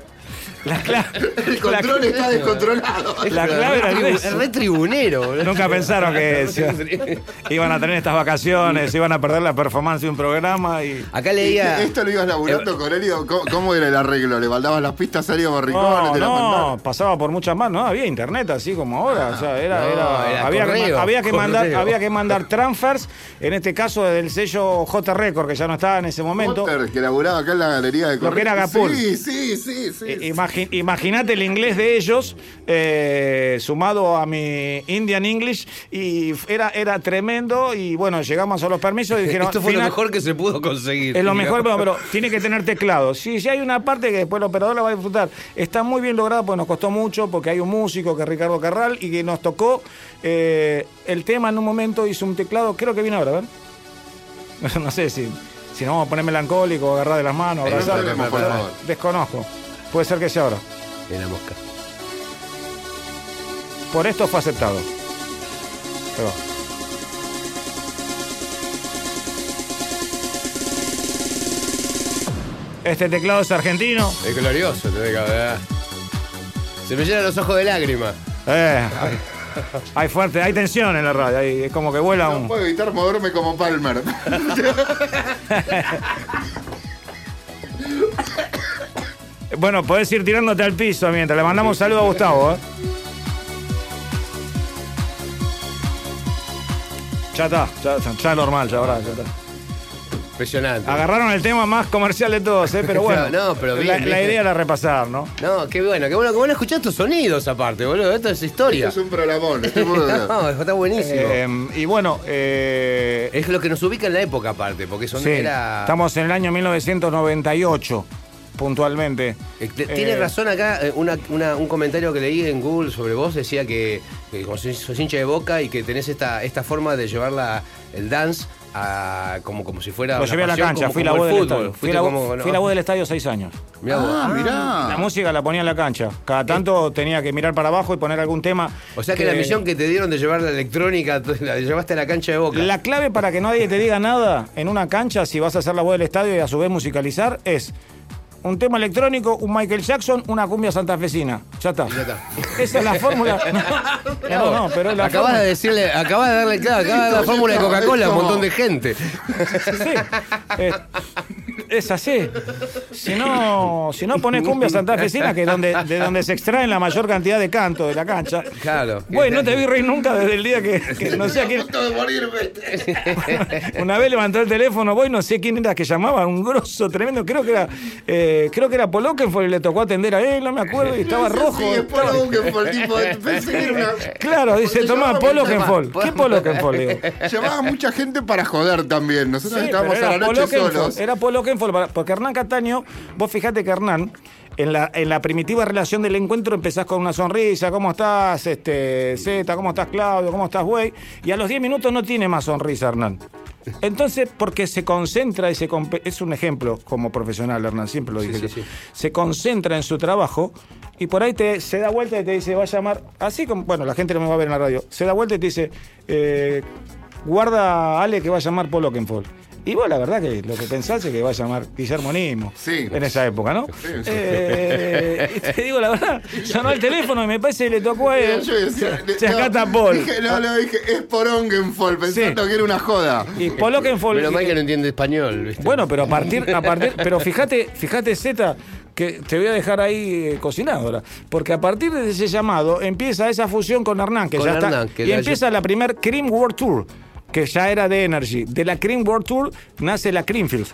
La El control está descontrolado. la clave era el beso. Re tribunero. Nunca pensaron que se- iban a tener estas vacaciones, iban a perder la performance de un programa y. Acá leía. Esto lo ibas laburando con él. y ¿Cómo, cómo era el arreglo? ¿Le mandabas las pistas a Elio Morricone? No, ¿Te las no, pasaba por muchas más, no había internet así como ahora, o sea, era, no, era- era había, que, correo, ma- había que mandar, correo. había que mandar transfers, en este caso del sello J Record que ya no estaba en ese momento. Potter, que laburaba acá en la galería de Lo que era. Gapur. Sí, sí, sí. sí. I- imagi- Imagínate el inglés de ellos eh, sumado a mi Indian English y era, era tremendo y bueno, llegamos a los permisos y dijeron... Esto fue lo "Final- mejor que se pudo conseguir. Es lo mejor, pero, tiene que tener teclado. Sí, sí hay una parte que después el operador la va a disfrutar. Está muy bien logrado porque nos costó mucho, porque hay un músico que es Ricardo Carral y que nos tocó eh, el tema en un momento, hizo un teclado, creo que viene ahora, a ver. No sé si, si nos vamos a poner melancólico, agarrar de las manos, abrazar. Desconozco. Puede ser que sea ahora. En la mosca. Por esto fue aceptado. Pero- Este teclado es argentino. Es glorioso, te digo, ¿verdad? Se me llenan los ojos de lágrimas. Eh, hay, hay fuerte, hay tensión en la radio. hay- es como que vuela No un. puedo evitar moverme como Palmer. Bueno, podés ir tirándote al piso mientras le mandamos saludo a Gustavo. ¿eh? Ya está, ya, ya normal, ya, ahora, ya está. Impresionante. Agarraron el tema más comercial de todos, ¿eh? pero bueno. No, pero bien, la, idea era repasar, ¿no? No, qué bueno, qué bueno, qué bueno escuchar tus sonidos aparte, boludo. Esto es historia. Esto es un programón. bueno. no, está buenísimo. Eh, y bueno, eh, es lo que nos ubica en la época aparte, porque son sí, era. estamos en el año 1998, puntualmente. Eh, Tiene Eh, razón acá, eh, una- una- un comentario que leí en Google sobre vos decía que, que como sos sos hincha de boca y que tenés esta, esta forma de llevar la- el dance a, como, como si fuera. Lo llevé a la cancha, como- fui la voz el del fútbol. estadio. Fui la, como- ¿no? fui la voz del estadio seis años. Mirá vos. Ah, mirá. La música la ponía en la cancha. Cada tanto tenía que mirar para abajo y poner algún tema. O sea que la misión que te dieron de llevar la electrónica, la llevaste a la cancha de boca. La clave para que nadie te diga nada en una cancha, si vas a hacer la voz del estadio y a su vez musicalizar, es un tema electrónico, un Michael Jackson, una cumbia santafesina. Ya está. Ya está. Esa es la fórmula. No, no, pero la acabas fórmula. de decirle, acabas de darle, claro, acabas de dar la fórmula de Coca-Cola a un montón de gente. Sí. Es, es así. Si no, si no pones cumbia santafesina, que es donde, de donde se extraen la mayor cantidad de canto de la cancha. Claro. Güey, no te vi reír nunca desde el día que, que no sé a quién. Punto de morirme. Una vez levantó el teléfono, voy, no sé quién era que llamaba, un grosso tremendo, creo que era, eh, creo que era Paul Oakenfold y le tocó atender a él, no me acuerdo, y estaba rojo. Sí, es estaba- Paul Oakenfold, tipo, pensé que era una... Claro, dice, mucha- Oakenfold. ¿Qué Paul Oakenfold? Digo. Llamaba mucha gente para joder también. Nosotros Sí, estábamos a la noche solos. Era Paul Porque Hernán Cataño, vos fijate que Hernán, en la, en la primitiva relación del encuentro empezás con una sonrisa, ¿cómo estás, este, Zeta? ¿Cómo estás, Claudio? ¿Cómo estás, güey? Y a los 10 minutos no tiene más sonrisa, Hernán. Entonces, porque se concentra y se... Es un ejemplo como profesional, Hernán, siempre lo dije. sí, yo. sí. Se concentra en su trabajo y por ahí te, se da vuelta y te dice, va a llamar... Así como, bueno, la gente no me va a ver en la radio. Se da vuelta y te dice, eh, guarda Ale que va a llamar Paul Oakenfold. Y vos la verdad que lo que pensás es que va a llamar Guillermo Nismo. Sí. En esa época, ¿no? Sí, sí. Eh, y te digo la verdad, sonó el teléfono y me parece que le tocó a él. Yo decía, Se acá está Paul. Dije, no, no, dije, es por Ongenfold, pensando que era una joda. Y Paul Oakenfold. Menos mal que no entiende español, ¿viste? Bueno, pero a partir, a partir, pero fíjate, fíjate Z, que te voy a dejar ahí eh, cocinado ahora, porque a partir de ese llamado empieza esa fusión con Hernán, que Con ya Hernán, está, que y empieza la primer Cream World Tour, que ya era de Energy. De la Cream World Tour nace la Creamfield.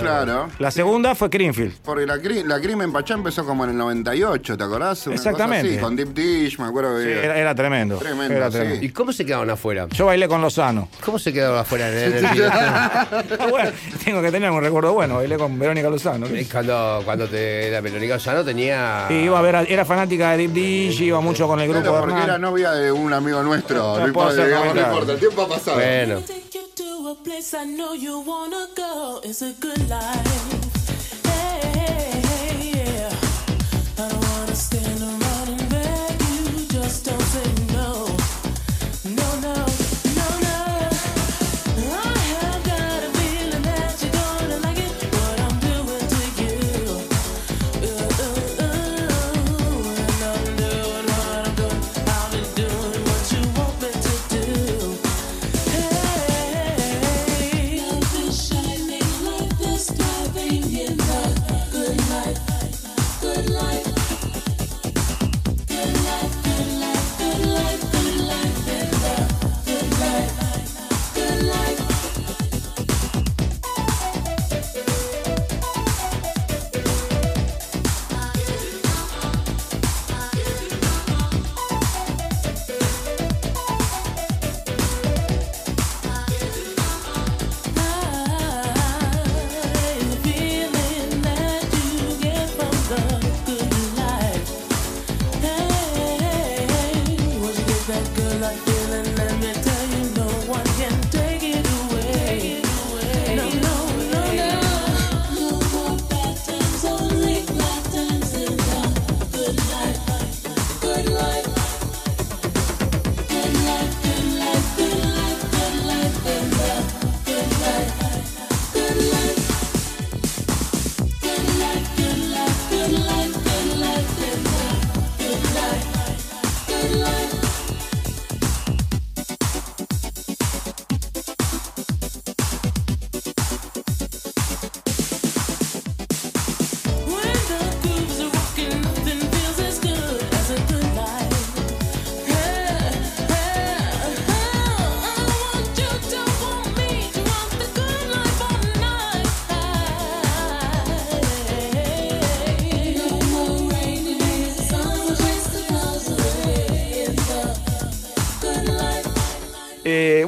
Claro. La segunda fue Creamfield. Porque la, la Crimen Pachá empezó como en el 98, ¿te acordás? Una cosa Exactamente. así, con Deep Dish, me acuerdo que... Era, era tremendo. Tremendo, era sí. ¿Y cómo se quedaron afuera? Yo bailé con Lozano. ¿Cómo se quedaron afuera en el video? Bueno, tengo que tener un recuerdo bueno, bailé con Verónica Lozano. Cuando, cuando te, la Verónica Osano tenía. Iba a ver, era fanática de Deep Dish, iba mucho con el grupo Claro, porque era novia de un amigo nuestro. No No, importa, no importa, el tiempo ha pasado. Bueno. To a place I know you wanna go. It's a good life. Hey, yeah. I don't wanna stand around and beg you. Just don't say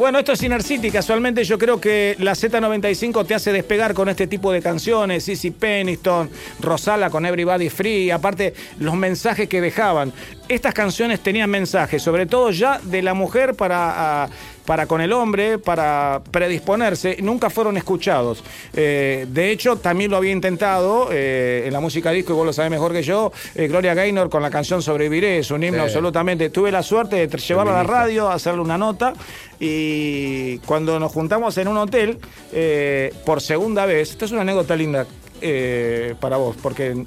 bueno, esto es Inner. Casualmente, yo creo que la Z95 te hace despegar con este tipo de canciones. Sissy Peniston, Rosala con Everybody Free. Aparte, los mensajes que dejaban. Estas canciones tenían mensajes, sobre todo ya de la mujer para. Para con el hombre, para predisponerse, nunca fueron escuchados. Eh, de hecho, también lo había intentado eh, en la música disco, y vos lo sabés mejor que yo, eh, Gloria Gaynor con la canción Sobreviviré, es un himno Sí. absolutamente. Tuve la suerte de llevarla a la radio, hacerle una nota, y cuando nos juntamos en un hotel, por segunda vez, esta es una anécdota linda para vos, porque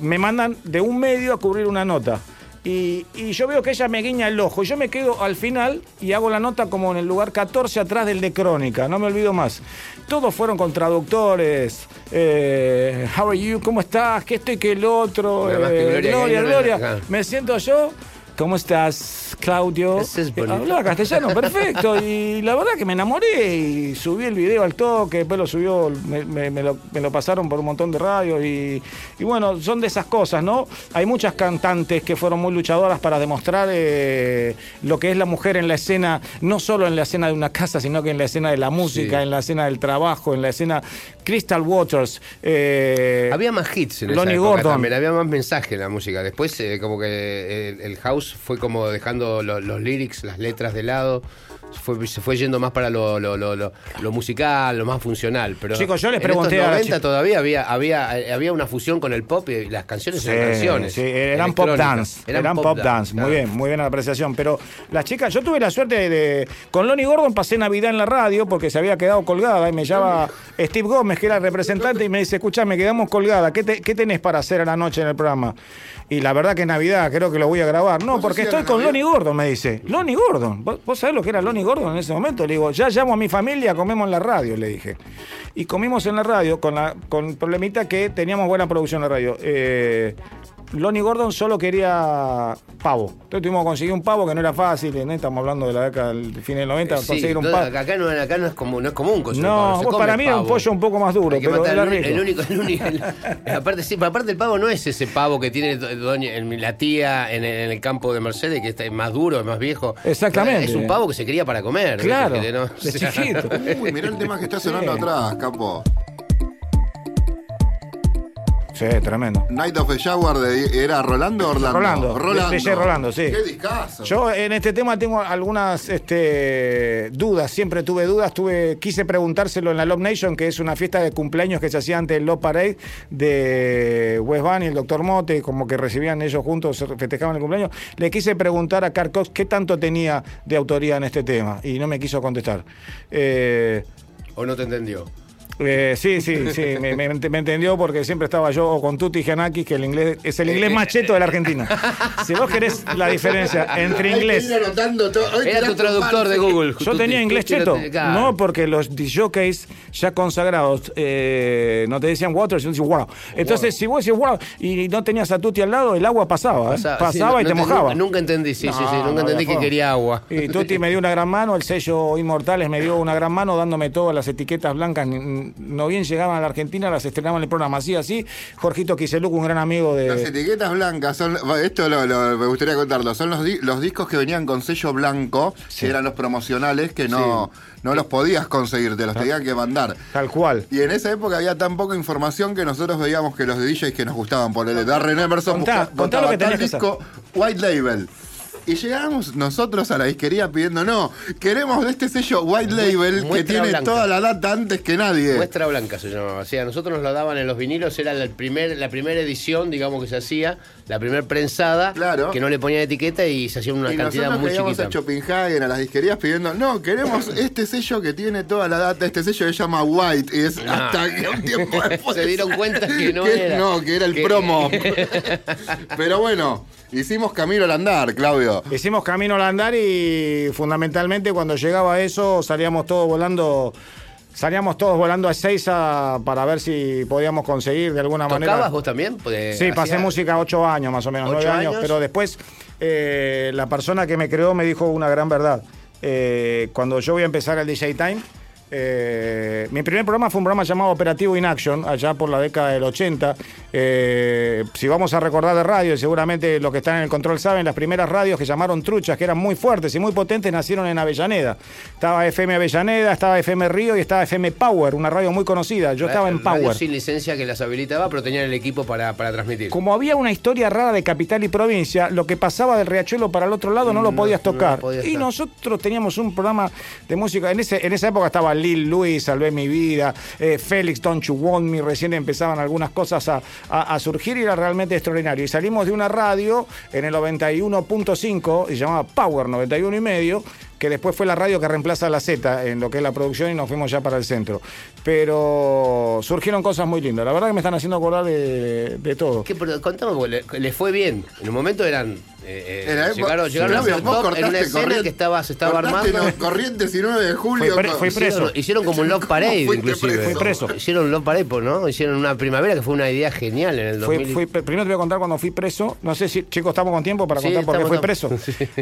me mandan de un medio a cubrir una nota. Y, y yo veo que ella me guiña el ojo. Yo me quedo al final y hago la nota como en el lugar 14 atrás del de Crónica. No me olvido más. Todos fueron con traductores. eh, how are you? ¿Cómo estás? ¿Qué esto y qué el otro? Que Eh, Gloria Gloria, Gloria. Me siento yo. ¿Cómo estás, Claudio? Ese es Eh, bonito. Hablaba castellano, perfecto. Y la verdad que me enamoré y subí el video al toque, después lo subió, me, me- me lo, me lo pasaron por un montón de radios y, y bueno, son de esas cosas, ¿no? Hay muchas cantantes que fueron muy luchadoras para demostrar eh, lo que es la mujer en la escena, no solo en la escena de una casa, sino que en la escena de la música, Sí. en la escena del trabajo, en la escena Crystal Waters. eh, Había más hits en esa Lonnie época Gordon. también, había más mensaje en la música. Después, eh, como que el, el house fue como dejando lo- los lyrics, las letras de lado. Fue, se fue yendo más para lo, lo, lo, lo- lo musical, lo más funcional. Pero Chicos, yo les en pregunté estos a la 90 chica- todavía había, había, había una fusión con el pop y las canciones Sí, eran canciones. sí, eran pop dance. Eran, pop, dance. Muy claro. bien, muy bien la apreciación. Pero las chicas, yo tuve la suerte de. de- con Lonnie Gordon pasé Navidad en la radio porque se había quedado colgada y me llama Steve Gómez, que era el representante, y me dice: Escucha, me quedamos colgada. ¿Qué, te- qué tenés para hacer a la noche en el programa? Y la verdad que Navidad, creo que lo voy a grabar. No, ¿Vos porque estoy con? Lonnie Gordon, me dice. Lonnie Gordon. ¿Vos, vos sabés lo que era Lonnie Gordon en ese momento? Le digo, ya llamo a mi familia, comemos en la radio, le dije. Y comimos en la radio con la con el problemita que teníamos buena producción en la radio. Eh, Lonnie Gordon solo quería pavo. Entonces tuvimos que conseguir un pavo que no era fácil. ¿eh? Estamos hablando de la década del fin del 90, Sí, conseguir un no, pavo. acá, no, acá no es común, no es común conseguir No, pavo, come para mí era un pavo. pollo un poco más duro, pero era el, rico. el único, el único- el- aparte, sí, aparte el pavo no es ese pavo que tiene do- doña, en- la tía en el, en el campo de Mercedes, que está- es más duro, es más viejo. Exactamente. Es un pavo que se cría para comer. Claro, Que no- de chiquito. Uy, mirá el tema que está sonando Sí. atrás, capo. Sí, tremendo. Night of the Jaguar de- era Rolando o Orlando. Rolando, Rolando. de- de Rolando, sí. Qué discazo. Yo en este tema tengo algunas este, dudas, siempre tuve dudas, tuve, quise preguntárselo en la Love Nation, que es una fiesta de cumpleaños que se hacía antes del Love Parade de Wes Van y el Dr. Mote, como que recibían ellos juntos, festejaban el cumpleaños. Le quise preguntar a Carl Cox qué tanto tenía de autoría en este tema y no me quiso contestar. Eh, ¿O no te entendió? Eh, sí, sí, sí, me, me- me entendió porque siempre estaba yo o con Tuti Gianakis, que el inglés es el inglés más cheto de la Argentina. Si vos querés la diferencia entre inglés. Era tu traductor de Google. Yo tenía inglés cheto. No, porque los jockeys ya consagrados eh, no te decían water, sino decían wow. Entonces, si vos decís wow y no tenías a Tuti al lado, el agua pasaba. ¿eh? Pasaba, y te no mojaba. Nunca, entendí, sí, sí, sí. No, Nunca entendí que quería agua. Y Tuti me dio una gran mano, el sello Inmortales me dio una gran mano dándome todas las etiquetas blancas. No bien llegaban a la Argentina, las estrenaban en el programa. Así, así. Jorgito Quiseluc, un gran amigo Las de. etiquetas blancas son. Esto lo, lo- me gustaría contarlo. Son los, di- los discos que venían con sello blanco, que eran los promocionales, que no, no los podías conseguir, te los tenían que mandar. Tal cual. Y en esa época había tan poca información que nosotros veíamos que los DJs que nos gustaban ponerle Darren Emerson Contá, busca- contá lo que tenías tal disco White Label. Y llegamos nosotros a la disquería pidiendo, no, queremos de este sello White Label que tiene blanca. toda la data antes que nadie. Muestra blanca se llamaba. O sea, nosotros nos lo daban en los vinilos, era la, primer, la primera edición, digamos, que se hacía, la primera prensada, Claro. que no le ponían etiqueta y se hacía una y cantidad nosotros muy chiquita. a Copenhagen, a las disquerías pidiendo, no, queremos este sello que tiene toda la data, este sello se llama White, y es Ah. hasta que un tiempo después Se dieron cuenta que no era. No, que era el Que- promo. Pero bueno, hicimos camino al andar, Claudio. Hicimos camino al andar y fundamentalmente cuando llegaba eso salíamos todos volando. Salíamos todos volando a Ezeiza para ver si podíamos conseguir de alguna manera. ¿Tocabas vos también? Pues, Sí, pasé música ocho años más o menos, ¿Ocho nueve años, años? pero después eh, la persona que me creó me dijo una gran verdad. Eh, cuando yo voy a empezar el DJ Time, Eh, mi primer programa fue un programa llamado Operativo In Action, allá por la década del 80. Eh, si vamos a recordar de radio, seguramente los que están en el control saben, las primeras radios que llamaron truchas, que eran muy fuertes y muy potentes, nacieron en Avellaneda. Estaba FM Avellaneda, estaba FM Río y estaba FM Power, una radio muy conocida. Yo estaba en Radio Power. sin licencia que las habilitaba, pero tenían el equipo para, para transmitir. Como había una historia rara de capital y provincia, lo que pasaba del riachuelo para el otro lado no lo No, podías no tocar. y nosotros teníamos un programa de música. En, ese, en esa época estaba Lil Luis, Salvé mi vida, eh, Félix, Don't You Want Me. Recién empezaban algunas cosas a, surgir y era realmente extraordinario. Y salimos de una radio en el 91.5, y se llamaba Power 91 y medio que después fue la radio que reemplaza a la Z en lo que es la producción y nos fuimos ya para el centro. Pero surgieron cosas muy lindas. La verdad que me están haciendo acordar de, de todo. ¿Qué, pero contame, porque le, le fue bien. En un momento eran. eh, eh, llegaron llegaron top en una escena corriente- que estaba, se estaba armando. Corrientes y 9 de julio. Pre- fui preso. Hicieron, hicieron como un love parade, inclusive. preso? Fui preso. Hicieron un love parade, por- ¿no? Hicieron una primavera que fue una idea genial en el Fui- 2000. fui- primero te voy a contar cuando fui preso. No sé si, chicos, estamos con tiempo para Sí, contar por qué fui preso.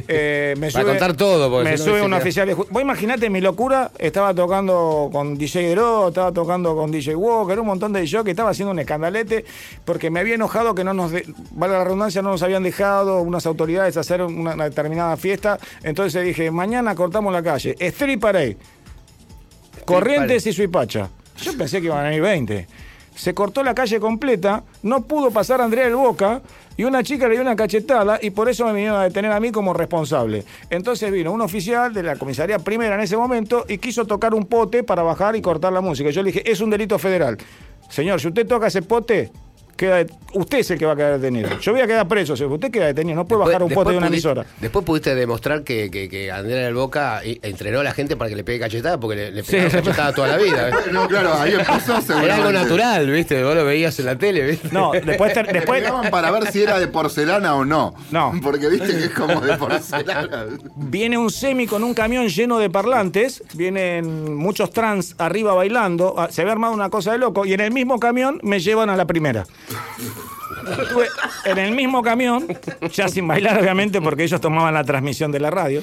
Eh, me Para contar todo, porque Me sube un oficial de Vos imaginate mi locura. Estaba tocando con DJ Gro, estaba tocando con DJ Walker, un montón de DJ que estaba haciendo un escandalete porque me había enojado que no nos, de- valga la redundancia, no nos habían dejado unas autoridades hacer una, una determinada fiesta. Entonces dije, mañana cortamos la calle. Street Parade. Corrientes y Suipacha. Yo pensé que iban a ir 20. Se cortó la calle completa, no pudo pasar Andrea del Boca y una chica le dio una cachetada y por eso me vinieron a detener a mí como responsable. Entonces vino un oficial de la comisaría primera en ese momento y quiso tocar un pote para bajar y cortar la música. Yo le dije, es un delito federal. Señor, si usted toca ese pote, queda usted es el que va a quedar detenido. Yo voy a quedar preso, usted queda detenido, no puede Después- bajar un pote de una pudiste- emisora. Después pudiste demostrar que, que, que Andrea del Boca entrenó a la gente para que le pegue cachetada, porque le, le pegaba sí. cachetada toda la vida. ¿eh? No, claro, ahí empezó. Era algo natural, ¿viste? Vos lo veías en la tele, ¿viste? No, después, Le después pegaban para ver si era de porcelana o no. No. Porque viste que es como de porcelana. Viene un semi con un camión lleno de parlantes, vienen muchos trans arriba bailando, ah, se ve armado una cosa de loco, y en el mismo camión me llevan a la primera. Estuve en el mismo camión, ya sin bailar obviamente, porque ellos tomaban la transmisión de la radio,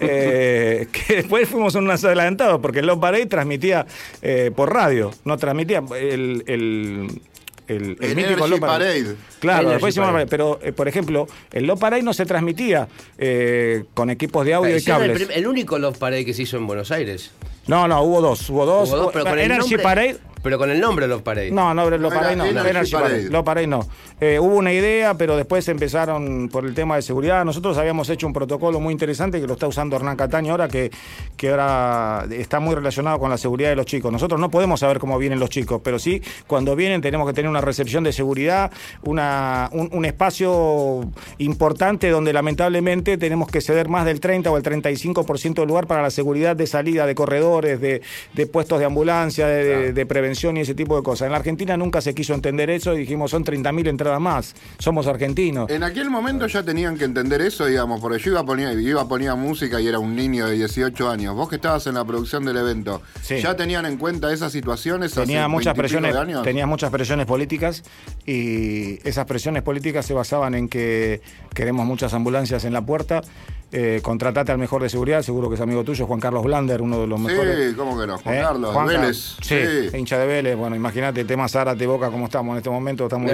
eh, que después fuimos unos adelantados, porque el Love Parade transmitía eh, por radio, no transmitía el... el el, el El mítico Love Parade. Claro, Energy después hicimos Parade. pero eh, por ejemplo, el Love Parade no se transmitía eh, con equipos de audio y el, cables. el único Love Parade que se hizo en Buenos Aires. No, no, hubo dos, hubo dos. Hubo dos, pero con el Energy nombre- Parade. Pero con el nombre Love Parade. No, no, Love Parade no, Energy Energy Parade. Parade. Love Parade no. Eh, hubo una idea, pero después empezaron por el tema de seguridad. Nosotros habíamos hecho un protocolo muy interesante que lo está usando Hernán Cataño ahora, que, que ahora está muy relacionado con la seguridad de los chicos. Nosotros no podemos saber cómo vienen los chicos, pero sí, cuando vienen tenemos que tener una recepción de seguridad, una, un, un espacio importante donde lamentablemente tenemos que ceder más del 30 o el 35% del lugar para la seguridad de salida de corredores, de, de puestos de ambulancia, de, de- de prevención y ese tipo de cosas. En la Argentina nunca se quiso entender eso y dijimos son 30.000 entradas más, somos argentinos. En aquel momento ya tenían que entender eso, digamos, porque yo iba a poner, iba a poner música y era un niño de 18 años. Vos que estabas en la producción del evento, Sí. ¿ya tenían en cuenta esas situaciones? Tenía hace muchas 20 y pico presiones, de años? tenía muchas presiones políticas y esas presiones políticas se basaban en que queremos muchas ambulancias en la puerta. Eh, contratate al mejor de seguridad, seguro que es amigo tuyo, Juan Carlos Blander, uno de los mejores. Sí, ¿cómo que no? Juan ¿Eh? Carlos, Vélez. Sí, Sí. hincha de Vélez. Bueno, imagínate, tema Zárate, Boca, cómo estamos en este momento. Estamos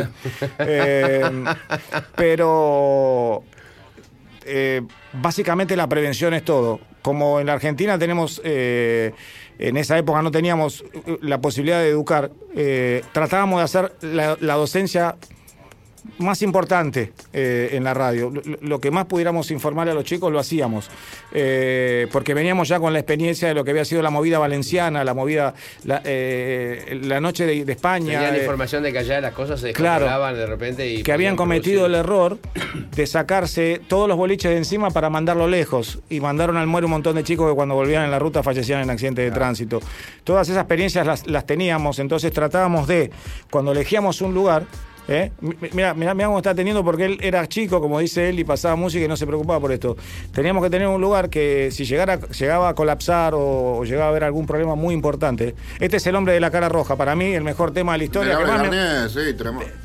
Eh, pero eh, básicamente la prevención es todo. Como en la Argentina tenemos, eh, en esa época no teníamos eh, la posibilidad de educar, eh, tratábamos de hacer la, la docencia más importante eh, en la radio. Lo, lo que más pudiéramos informarle a los chicos lo hacíamos, Eh, porque veníamos ya con la experiencia de lo que había sido la movida valenciana, la movida, la, eh, la noche de, de España. Tenían información de que allá las cosas se Claro. de repente y que habían cometido el error de sacarse todos los boliches de encima para mandarlo lejos y mandaron al muere un montón de chicos que cuando volvían en la ruta fallecían en accidentes de tránsito. Todas esas experiencias las, las teníamos, entonces tratábamos de, cuando elegíamos un lugar, ¿eh? Mi- Mira, mira, mira cómo está teniendo, porque él era chico, como dice él, y pasaba música y no se preocupaba por esto. Teníamos que tener un lugar que si llegara, llegaba a colapsar o, o llegaba a haber algún problema muy importante. Este es el hombre de la cara roja, para mí el mejor tema de la historia. que más me- sí,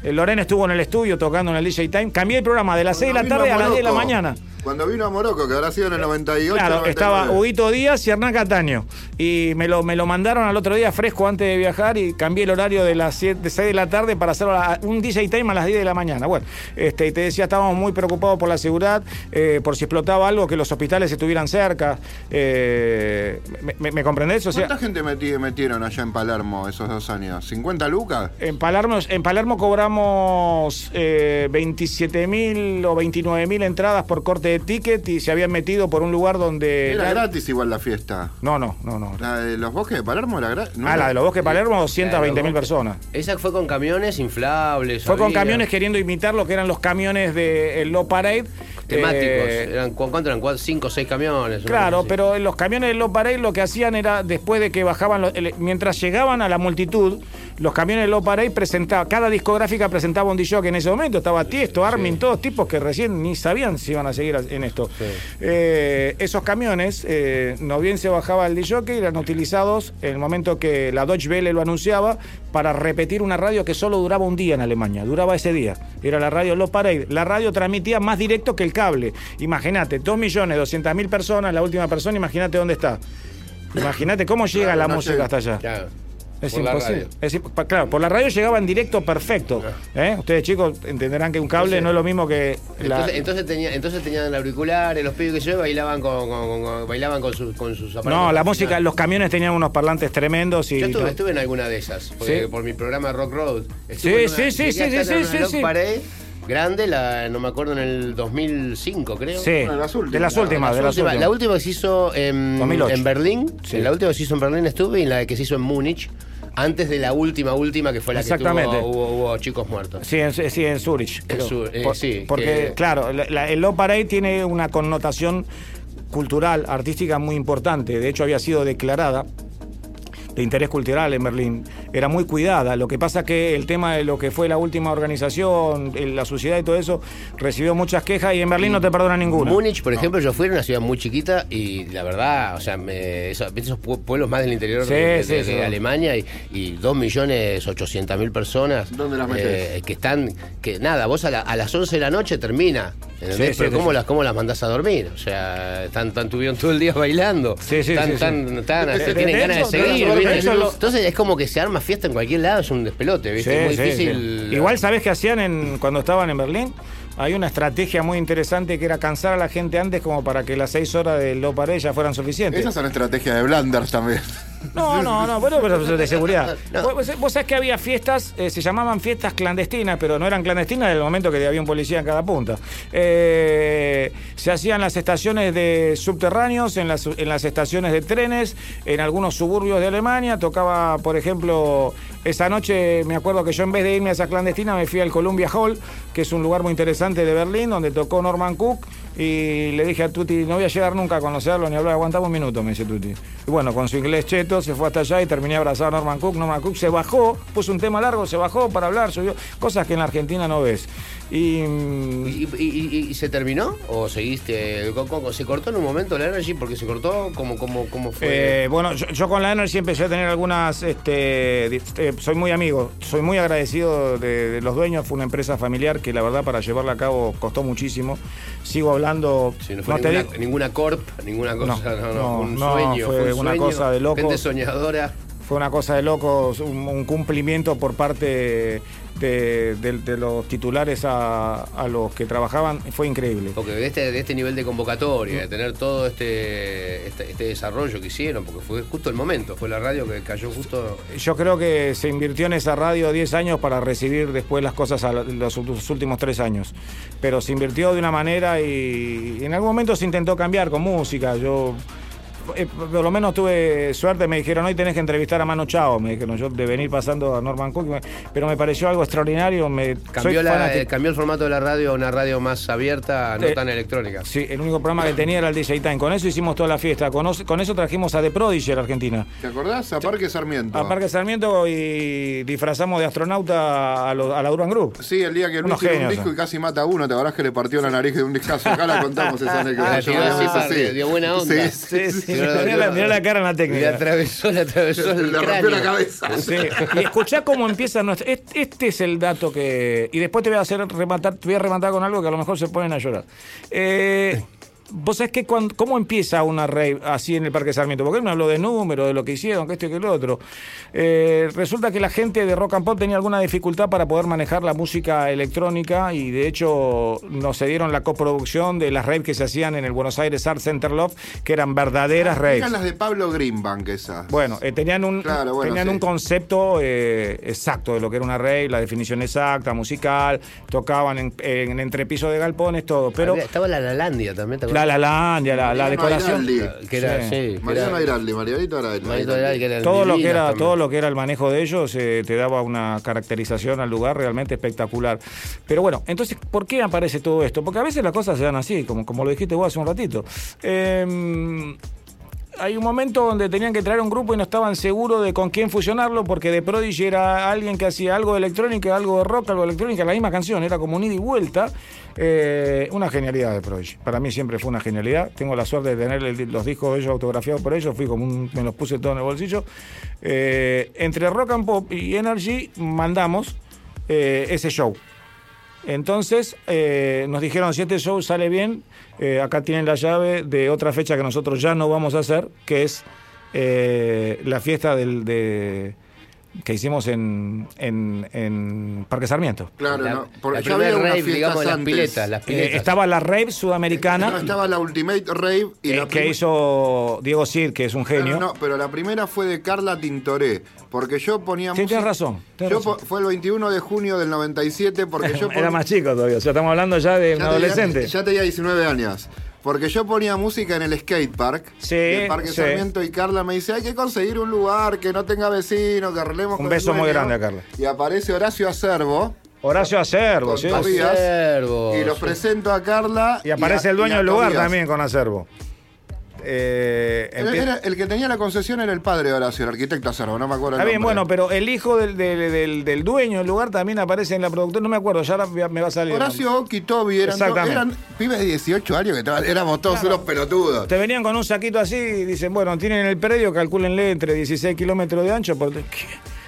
el Lorena estuvo en el estudio tocando en el DJ Time. Cambié el programa de las 6 de la tarde a las voló 10 de la mañana. Cuando vino a Morocco, que habrá sido en el 98. Claro, 99. estaba Huguito Díaz y Hernán Cataño. Y me lo, me lo mandaron al otro día fresco antes de viajar y cambié el horario de las 7, de 6 de la tarde para hacerlo a- un DJ time a las 10 de la mañana. Bueno, este, y te decía, estábamos muy preocupados por la seguridad, eh, por si explotaba algo, que los hospitales estuvieran cerca. Eh, ¿me, me- me comprendés? O sea, ¿Cuánta gente meti- metieron allá en Palermo esos dos años? ¿50 lucas? En Palermo, en Palermo cobramos eh, 27 mil o 29 mil entradas por corte de ticket y se habían metido por un lugar donde... Era la- gratis igual la fiesta. No, no, no, no. La de los bosques de Palermo era gratis. Ah, la de los bosques de Palermo, 220 mil personas. Esa fue con camiones inflables. Fue con camiones queriendo imitar lo que eran los camiones del Low Parade. Temáticos. Eh, eran, ¿cu- ¿Cuánto eran? ¿Cuatro, ¿Cinco o seis camiones? Claro, pero en los camiones del Low Parade lo que hacían era, después de que bajaban, los- el- mientras llegaban a la multitud, los camiones Low Parade presentaban, cada discográfica presentaba un DJ que en ese momento estaba Tiesto, Armin, todos tipos que recién ni sabían si iban a seguir en esto. Eh, esos camiones, eh, no bien se bajaba el DJ, eran utilizados en el momento que la Deutsche Welle lo anunciaba para repetir una radio que solo duraba un día en Alemania, duraba ese día. Era la radio Low Parade. La radio transmitía más directo que el cable. Imagínate, 2.200.000 personas, la última persona, imagínate dónde está. Imagínate cómo llega Claro, la no música hasta allá. Claro. Es Por la imposible. radio. Es claro, por la radio llegaba en directo perfecto. ¿eh? Ustedes chicos entenderán que un cable Entonces- no es lo mismo que la... Entonces, entonces, tenía, entonces tenían auriculares, los pibes que yo bailaban con, con- con- con- bailaban con, sus con sus aparatos. No, la música, los camiones tenían unos parlantes tremendos y... Yo estuve, no- estuve en alguna de esas, porque- Sí. por mi programa Rock Road. Estuve Sí, una- sí, sí, sí, sí, en sí, una sí, grande, la, no me acuerdo, en el 2005, creo. Sí, Bueno, de las últimas. de las últimas, de La las última, últimas. la última que se hizo en, 2008. en Berlín, Sí. en la última que se hizo en Berlín estuve y en la que se hizo en Múnich, antes de la última, última que fue la Exactamente. que tuvo, hubo, hubo chicos muertos. Sí, en, sí, en Zurich. creo. Sur- eh, Por- sí, Porque, que- claro, la- el Low Parade tiene una connotación cultural, artística muy importante. De hecho, había sido declarada de interés cultural en Berlín. Era muy cuidada. Lo que pasa que el tema de lo que fue la última organización, la sociedad y todo eso, recibió muchas quejas y en Berlín no te perdona ninguna. Múnich, por ejemplo, yo fui a una ciudad muy chiquita y la verdad, o sea, me, esos, ¿viste esos pue- pueblos más del interior Sí, de, de- sí, de sí. Alemania y, y 2.800.000 personas ¿Dónde las eh, que están, que nada, vos a, la- a las 11 de la noche termina, ¿entendés? Sí, sí, Pero sí, ¿cómo, sí. Las, ¿cómo las mandás a dormir? O sea, están, tan, tuvieron todo el día bailando, Sí, sí, sí, tan, tan, tienen de ganas de seguir. De lo- Entonces es como que se arma fiesta en cualquier lado, es un despelote, ¿viste? Sí, es muy sí, difícil. sí. Igual, ¿sabés qué hacían en, cuando estaban en Berlín? Hay una estrategia muy interesante que era cansar a la gente antes como para que las seis horas Low Parade ya fueran suficientes. Esas son estrategias de Blanders también. No, no, no, bueno, pero de seguridad. No. Vos, vos- sabés que había fiestas, eh, se llamaban fiestas clandestinas, pero no eran clandestinas en el momento que había un policía en cada punta. Eh, se hacían las estaciones de subterráneos, en las, en las estaciones de trenes, en algunos suburbios de Alemania. Tocaba, por ejemplo, esa noche me acuerdo que yo en vez de irme a esa clandestina me fui al Columbia Hall, que es un lugar muy interesante de Berlín, donde tocó Norman Cook. Y le dije a Tuti, no voy a llegar nunca a conocerlo ni hablar, aguantamos un minuto, me dice Tuti. Y bueno, con su inglés cheto se fue hasta allá y terminé abrazado a Norman Cook. Norman Cook se bajó, puso un tema largo, se bajó para hablar, subió, cosas que en la Argentina no ves. Y, ¿Y, y- y- y se terminó? ¿O seguiste? ¿Cómo- cómo- ¿Se cortó en un momento la Energy? Porque se cortó, ¿cómo, cómo, cómo fue? Eh, bueno, yo, yo con la Energy empecé a tener algunas, este, eh, soy muy amigo, soy muy agradecido de, de los dueños, fue una empresa familiar que la verdad para llevarla a cabo costó muchísimo. Sigo hablando, Sí, no fue no ninguna, corp, ninguna cosa, no, no, no, fue un sueño. fue un una sueño, cosa de locos. Gente soñadora. fue una cosa de locos, un, un cumplimiento por parte de, de- de los titulares a, a los que trabajaban, fue increíble. Porque de este, de este nivel de convocatoria, de tener todo este, este, este desarrollo que hicieron, porque fue justo el momento, fue la radio que cayó justo. Yo creo que se invirtió en esa radio 10 años para recibir después las cosas a los, los últimos 3 años. Pero se invirtió de una manera y, y en algún momento se intentó cambiar con música. Yo eh, por lo menos tuve suerte, me dijeron hoy tenés que entrevistar a Mano Chao, me dijeron yo de venir pasando a Norman Cook, me- pero me pareció algo extraordinario. Me, Cambió, la, fanático. eh, cambió el formato de la radio a una radio más abierta, no Eh, tan electrónica. Sí, el único programa que tenía era el DJ Time. Con eso hicimos toda la fiesta. Con, eso trajimos a The Prodigy a la Argentina. ¿Te acordás? A Parque Sarmiento. A Parque Sarmiento y disfrazamos de astronauta a, lo- a la Durban Group. Sí, el día que Luis tiene un disco y casi mata a uno, ¿te acordás que le partió la nariz de un discazo? Acá la contamos esa anécdota. De buena onda. Sí, sí, Sí, sí, Mirá la- mirá la, mirá la cara en la Le técnica. atravesó, le atravesó el Le rompió cráneo. la cabeza. Sí, y escuchá cómo empieza nuestra. Este, este es el dato que. Y después te voy a hacer rematar, te voy a rematar con algo que a lo mejor se ponen a llorar. Eh, vos sabés que cuando, cómo empieza una rave así en el Parque Sarmiento, porque él me habló de números, de lo que hicieron, que esto y que lo otro. Eh, resulta que la gente de rock and pop tenía alguna dificultad para poder manejar la música electrónica y de hecho nos cedieron la coproducción de las raves que se hacían en el Buenos Aires Art Center Love, que eran verdaderas raves. Eran las de Pablo Greenbank esas. Bueno, eh, tenían un Claro, bueno, tenían sí. un concepto eh, exacto de lo que era una rave, la definición exacta, musical, tocaban en, en entrepiso de galpones, todo, pero Estaba la Lalandia también, ¿te la la Landia, la, la Mariano decoración. Que era, Sí. sí, que Mariano Airaldi, Airaldi. Que todo lo que era también. todo lo que era el manejo de ellos eh, te daba una caracterización al lugar realmente espectacular. Pero bueno, entonces, ¿por qué aparece todo esto? Porque a veces las cosas se dan así, como, como lo dijiste vos hace un ratito. Eh, hay un momento donde tenían que traer un grupo y no estaban seguros de con quién fusionarlo, porque de Prodigy era alguien que hacía algo de electrónica, algo de rock, algo de electrónica, la misma canción, era como un ida y vuelta. Eh, una genialidad de Prodigy. Para mí siempre fue una genialidad. Tengo la suerte de tener los discos de ellos autografiados por ellos, fui como me los puse todos en el bolsillo. Eh, entre Rock and Pop y Energy mandamos eh, ese show. Entonces nos dijeron, si este show sale bien, acá tienen la llave de otra fecha que nosotros ya no vamos a hacer, que es la fiesta del, de, que hicimos en, en, en Parque Sarmiento. Claro, La, no. Porque la ya había rave, digamos, las piletas, las Eh, piletas. estaba la rave sudamericana No, estaba la Ultimate Rave y eh, la que hizo Diego Cid, que es un genio. no, pero la primera fue de Carla Tintoré, porque yo ponía Sí, música- tienes razón, tienes yo razón. po- fue el 21 de junio del 97 porque yo Era ponía- más chico todavía, o sea, estamos hablando ya de un tenía- adolescente. ya tenía 19 años. Porque yo ponía música en el skate park, Sí, del Parque sí. Sarmiento, y Carla me dice, hay que conseguir un lugar que no tenga vecinos, que arreglemos Un con el beso muy dueño". grande a Carla. Y aparece Horacio Acervo, Horacio Acervo, Con ¿sí? Acervo, y los sí. presento a Carla. Y aparece a- el dueño del lugar Tobías. también con Acervo. Eh, Era- el que tenía la concesión era el padre de Horacio, el arquitecto Acervo, no me acuerdo Está bien, bueno, pero el hijo del, del- del- del dueño del lugar también aparece en la productora, no me acuerdo, ya ahora me va a salir. Horacio Oki, Toby, eran, eran pibes de 18 años que éramos todos unos pelotudos. Te venían con un saquito así y dicen, bueno, tienen el predio, calcúlenle entre 16 kilómetros de ancho. por- ¿Qué?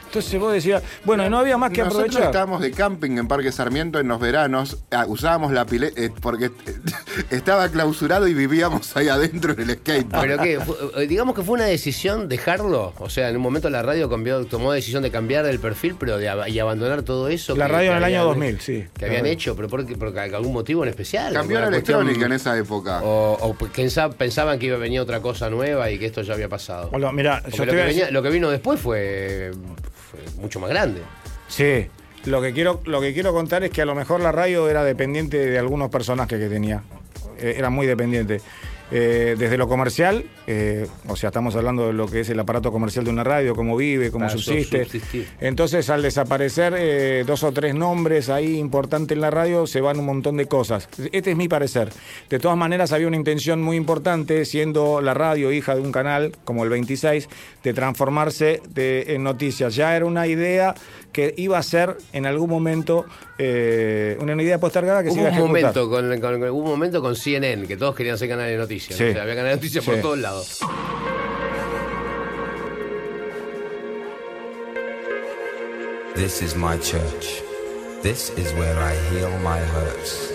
Entonces vos decías, bueno, no había más que Nosotros aprovechar. estábamos de camping en Parque Sarmiento en los veranos, ah, usábamos la pileta porque estaba clausurado y vivíamos ahí adentro en el skate. Pero que, eh, digamos que fue una decisión dejarlo. O sea, en un momento la radio cambió, tomó decisión de cambiar el perfil, pero de y abandonar todo eso. La que- radio que en el año habían- 2000, sí. Que habían hecho, pero por, algún motivo en especial. Cambió la cuestión- electrónica en esa época. O, o pensa- pensaban que iba a venir otra cosa nueva y que esto ya había pasado. Hola, mira, yo te que venía- lo que vino después fue, mucho más grande. Sí, lo que, quiero, lo que quiero contar es que a lo mejor la radio era dependiente de algunos personajes que tenía. Eh, era muy dependiente. Eh, desde lo comercial, eh, o sea, estamos hablando de lo que es el aparato comercial de una radio, cómo vive, cómo Para subsiste. Entonces, al desaparecer eh, dos o tres nombres ahí importantes en la radio, se van un montón de cosas. Este es mi parecer. De todas maneras, había una intención muy importante, siendo la radio hija de un canal como el 26, de transformarse de- en noticias. Ya era una idea que iba a ser en algún momento eh, una idea postergada que se Hubo iba a un, ejecutar. momento con, con- hubo un momento con CNN, que todos querían ser canales de noticias. Sí. ¿no? O sea, había canales de noticias Sí. por todos lados. This is my church. This is where I heal my hurts.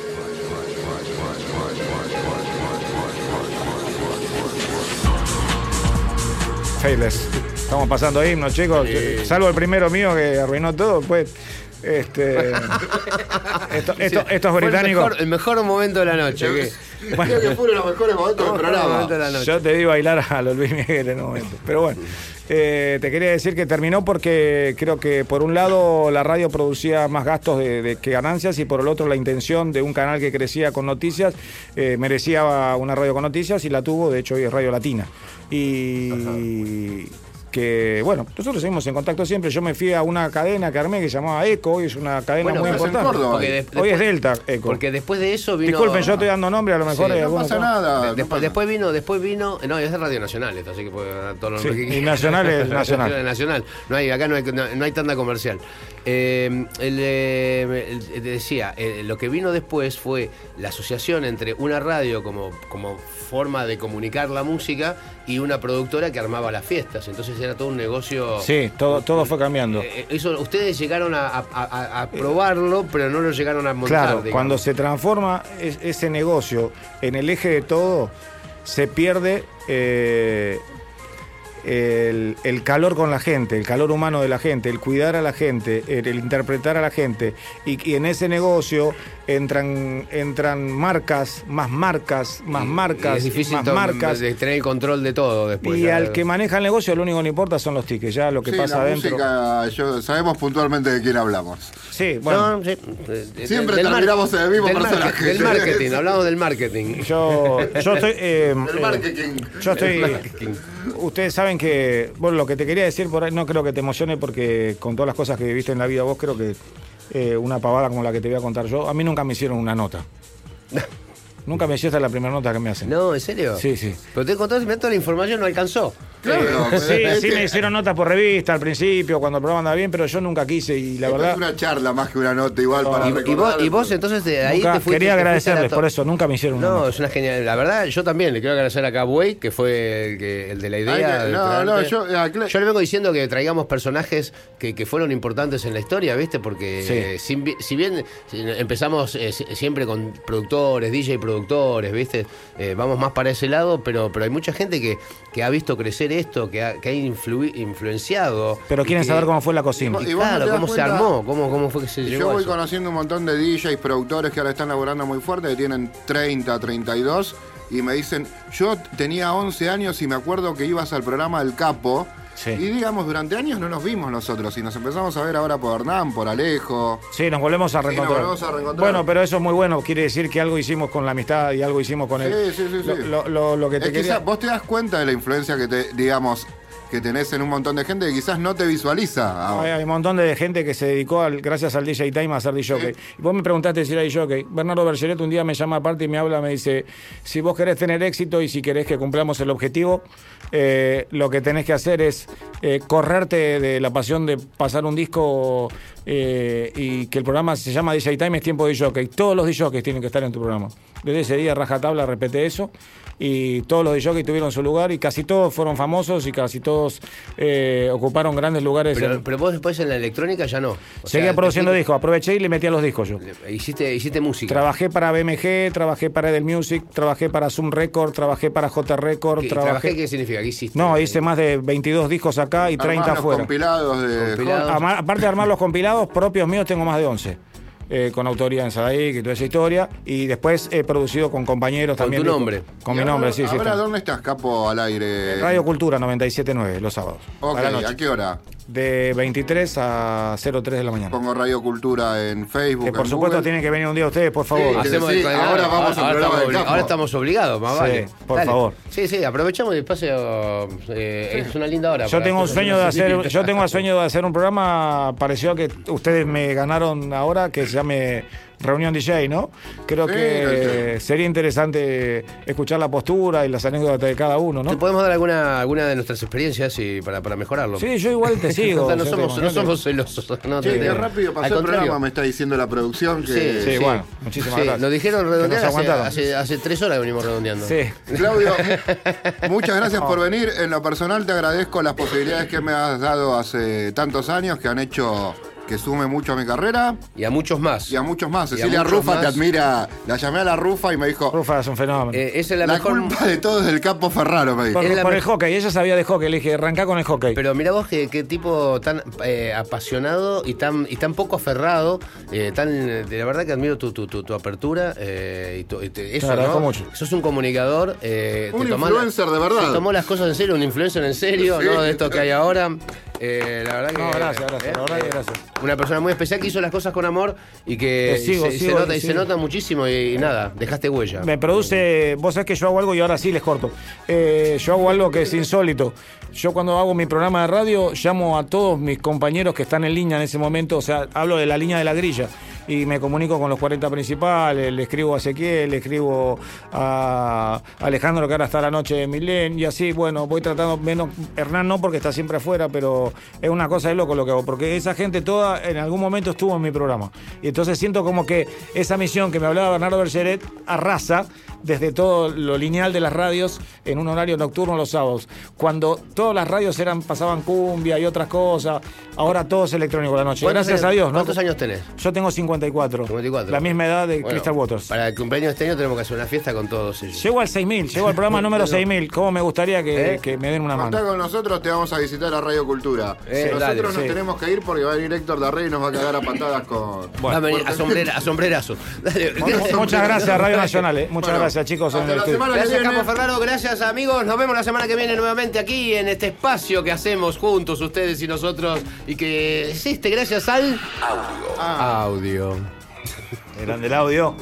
Faithless. Estamos pasando himnos, chicos. Salvo el primero mío que arruinó todo, pues. Este, esto- esto- estos Fue el mejor, el mejor momento de la noche. que- Creo que fueron los mejores momentos del programa. momento de la noche. Yo te di bailar a los Luis Miguel en un momento. Pero bueno, eh, te quería decir que terminó porque creo que por un lado la radio producía más gastos de, de- que ganancias y por el otro la intención de un canal que crecía con noticias eh, merecía una radio con noticias y la tuvo, de hecho hoy es Radio Latina. Y que bueno, nosotros seguimos en contacto siempre. Yo me fui a una cadena que armé que se llamaba Eco, hoy es una cadena Bueno, muy importante. Córdoba. De- Hoy es Delta Eco. Porque después de eso vino. Disculpen, yo estoy dando nombre, a lo mejor Sí, no No pasa nada. no Después, pasa después vino, después vino, no, es de Radio Nacional esto, así que puede dar todo lo Sí, que y Nacional es Nacional. Nacional. No hay, acá no hay, no, no hay tanda comercial. Eh, el, eh, el- te decía, eh, lo que vino después fue la asociación entre una radio como, como forma de comunicar la música y una productora que armaba las fiestas. Entonces era todo un negocio. Sí, todo, todo fue cambiando. Eh, Eso, ustedes llegaron a, a- a- a probarlo, pero no lo llegaron a montar. Claro, digamos. cuando se transforma es- ese negocio en el eje de todo, se pierde eh, el, el calor con la gente, el calor humano de la gente, el cuidar a la gente, el, el interpretar a la gente. Y, y en ese negocio entran, entran marcas, más marcas, más Y- marcas, y es difícil más marcas. de tener el control de todo después. y al que maneja el negocio lo único que le importa son los tickets, ya lo que Sí, pasa la adentro. música, yo, sabemos puntualmente de quién hablamos. Sí, bueno. No, sí, de- Siempre del terminamos en el mismo del personaje. market- Del marketing, hablamos del marketing. Yo, yo estoy. eh, El eh, marketing. Yo estoy. El marketing. Ustedes saben que. Bueno, lo que te quería decir por ahí, no creo que te emocione porque con todas las cosas que viviste en la vida vos, creo que eh, una pavada como la que te voy a contar yo, a mí nunca me hicieron una nota. nunca me hicieron la primera nota que me hacen. No, ¿en serio? Sí, sí. Pero te contaste, mirá, toda la información no alcanzó. Claro, pero Sí, me hicieron notas por revista al principio, cuando el programa andaba bien, pero yo nunca quise y la esto verdad. es una charla más que una nota igual para Y, y vos, recordar. y vos entonces de ahí nunca- te fuiste. quería te agradecerles por eso, nunca me hicieron una No, nota. es una genial. La verdad, yo también le quiero agradecer a Buey, que fue el, que, el de la idea. Ay, no, no, yo, ah, le vengo diciendo que traigamos personajes que, que fueron importantes en la historia, ¿viste? Porque Sí. eh, si bien empezamos eh, si- siempre con productores, DJ productores, ¿viste? Eh, vamos más para ese lado, pero, pero hay mucha gente que, que ha visto crecer esto, que ha, que ha influenciado. Pero quieren que- saber cómo fue la cocina. Y vos no Claro, cómo se armó, cómo, cómo fue que se llegó Yo a voy eso. conociendo un montón de DJs, productores que ahora están laborando muy fuerte, que tienen 30, 32, y me dicen, yo tenía 11 años y me acuerdo que ibas al programa del Capo, Sí. y digamos, durante años no nos vimos nosotros, y nos empezamos a ver ahora por Hernán, por Alejo. Sí, nos volvemos a nos reencontrar. volvemos a reencontrar. Bueno, pero eso es muy bueno. Quiere decir que algo hicimos con la amistad y algo hicimos con él. Sí, sí, sí. Lo, lo- lo que te Es que quería... sa- vos te das cuenta de la influencia que te, digamos, que tenés en un montón de gente que quizás no te visualiza. Hay, ahora. hay un montón de gente que se dedicó, al- gracias al DJ Time, a ser DJ. Y vos me preguntaste si era DJ. Bernardo Bergeret un día me llama aparte y me habla, me dice, si vos querés tener éxito y si querés que cumplamos el objetivo, eh, lo que tenés que hacer es eh, correrte de la pasión de pasar un disco eh, y que el programa se llama DJ Time, es tiempo de DJ. Todos los DJs tienen que estar en tu programa. Desde ese día, rajatabla, repete eso. Y todos los DJs tuvieron su lugar y casi todos fueron famosos y casi todos eh, ocuparon grandes lugares. Pero, en- pero vos después en la electrónica ya no. O Seguía sea, produciendo te- discos, aproveché y le metí a los discos yo. Hiciste, hiciste música. Trabajé para BMG, trabajé para Edel Music, trabajé para Zoom Record, trabajé para J Record, ¿Qué, trabajé... trabajé, ¿Qué significa? ¿Qué hiciste? No, hice más de 22 discos acá y 30 Armás los afuera. compilados de... Compilados. Aparte de armar los compilados propios míos, tengo más de 11. Eh, con autoría en Sadaik y toda esa historia. Y después he producido con compañeros Con también. tu discos- nombre. Con mi ahora- nombre, sí, sí. Ahora, está. ¿dónde estás, Capo, al aire? Radio Cultura 97.9, los sábados. Ok, a la noche. ¿a qué hora? De 23 a 03 de la mañana. Pongo Radio Cultura en Facebook. Que por en supuesto Google. tienen que venir un día ustedes, por favor. Sí, Hacemos sí, el colgado. ahora vamos al programa estamos, ahora estamos obligados, más Sí, vale. por favor. Sí, sí, aprovechamos el espacio. eh, Es una linda hora. Yo tengo un sueño de hacer, yo tengo el sueño de hacer un programa parecido a que ustedes me ganaron ahora, que se llame Reunión DJ, ¿no? Creo Sí, que sería interesante escuchar la postura y las anécdotas de cada uno, ¿Te ¿no? podemos dar alguna, alguna de nuestras experiencias y para, para mejorarlo? Sí, yo igual te sigo. no, o sea, somos, te- no somos celosos. No, Che, te- rápido al pasó el contrario. programa, me está diciendo la producción. Que... Sí, Sí, bueno, muchísimas Sí, gracias. Nos dijeron redondear nos hace, aguantaron. hace, hace tres horas que venimos redondeando. Sí. Claudio, muchas gracias por venir. En lo personal te agradezco las posibilidades que me has dado hace tantos años que han hecho que sume mucho a mi carrera Y a muchos más. y a muchos más. Y Cecilia muchos Rufa te admira. La llamé a la Rufa y me dijo, Rufa es un fenómeno. Eh, esa es la, la, mejor. culpa de todo es del capo Ferraro, me dijo. por es la por el hockey, ella sabía de hockey, le dije, arrancá con el hockey. Pero mira vos qué, qué tipo tan eh, apasionado y tan y tan poco aferrado, eh, tan de la verdad que admiro tu, tu, tu, tu apertura eh, y tu- y te- eso, agradezco ¿no? mucho. Sos un comunicador, eh, Un te tomás influencer de verdad. Se tomó las cosas en serio, un influencer en serio, Sí. ¿no? De esto que hay ahora. Eh, la verdad que No, gracias, gracias, la verdad que eh, gracias. Una persona muy especial que hizo las cosas con amor y que sigo, se, se sigo, nota, y se nota muchísimo y, y nada, dejaste huella. Me produce, vos sabés que yo hago algo y ahora sí les corto. Eh, yo hago algo que es insólito. Yo cuando hago mi programa de radio llamo a todos mis compañeros que están en línea en ese momento, o sea, hablo de la línea de la grilla y me comunico con los 40 principales, le escribo a Ezequiel, le escribo a Alejandro que ahora está la noche de Milén y así, bueno, voy tratando menos, Hernán no porque está siempre afuera, pero es una cosa de loco lo que hago, porque esa gente toda en algún momento estuvo en mi programa. Y entonces siento como que esa misión que me hablaba Bernardo Bergeret arrasa desde todo lo lineal de las radios en un horario nocturno los sábados. Cuando todas las radios eran pasaban cumbia y otras cosas, ahora todo es electrónico la noche. ¿Cuántos Gracias a Dios, ¿no? ¿Cuántos años tenés? Yo tengo 54. 54. La misma edad de Bueno, Crystal Waters. Para el cumpleaños de este año tenemos que hacer una fiesta con todos ellos. Llego al 6000, llego al programa número 6000. ¿Cómo me gustaría que, ¿Eh? que me den una Contá mano? con nosotros, te vamos a visitar a Radio Cultura. Eh, nosotros dale, nos sí. tenemos que ir porque va a venir Héctor Darrey y nos va a cagar a patadas con. Va a venir a, sombrera- a sombrerazo. Dale. Muchas gracias, Radio Nacional. eh. Muchas Bueno, gracias, chicos. en hasta el la estudio. semana que Gracias, viene. Capo Ferraro. Gracias, amigos. Nos vemos la semana que viene nuevamente aquí en este espacio que hacemos juntos, ustedes y nosotros. Y que existe gracias al Audio. audio. Grande el audio.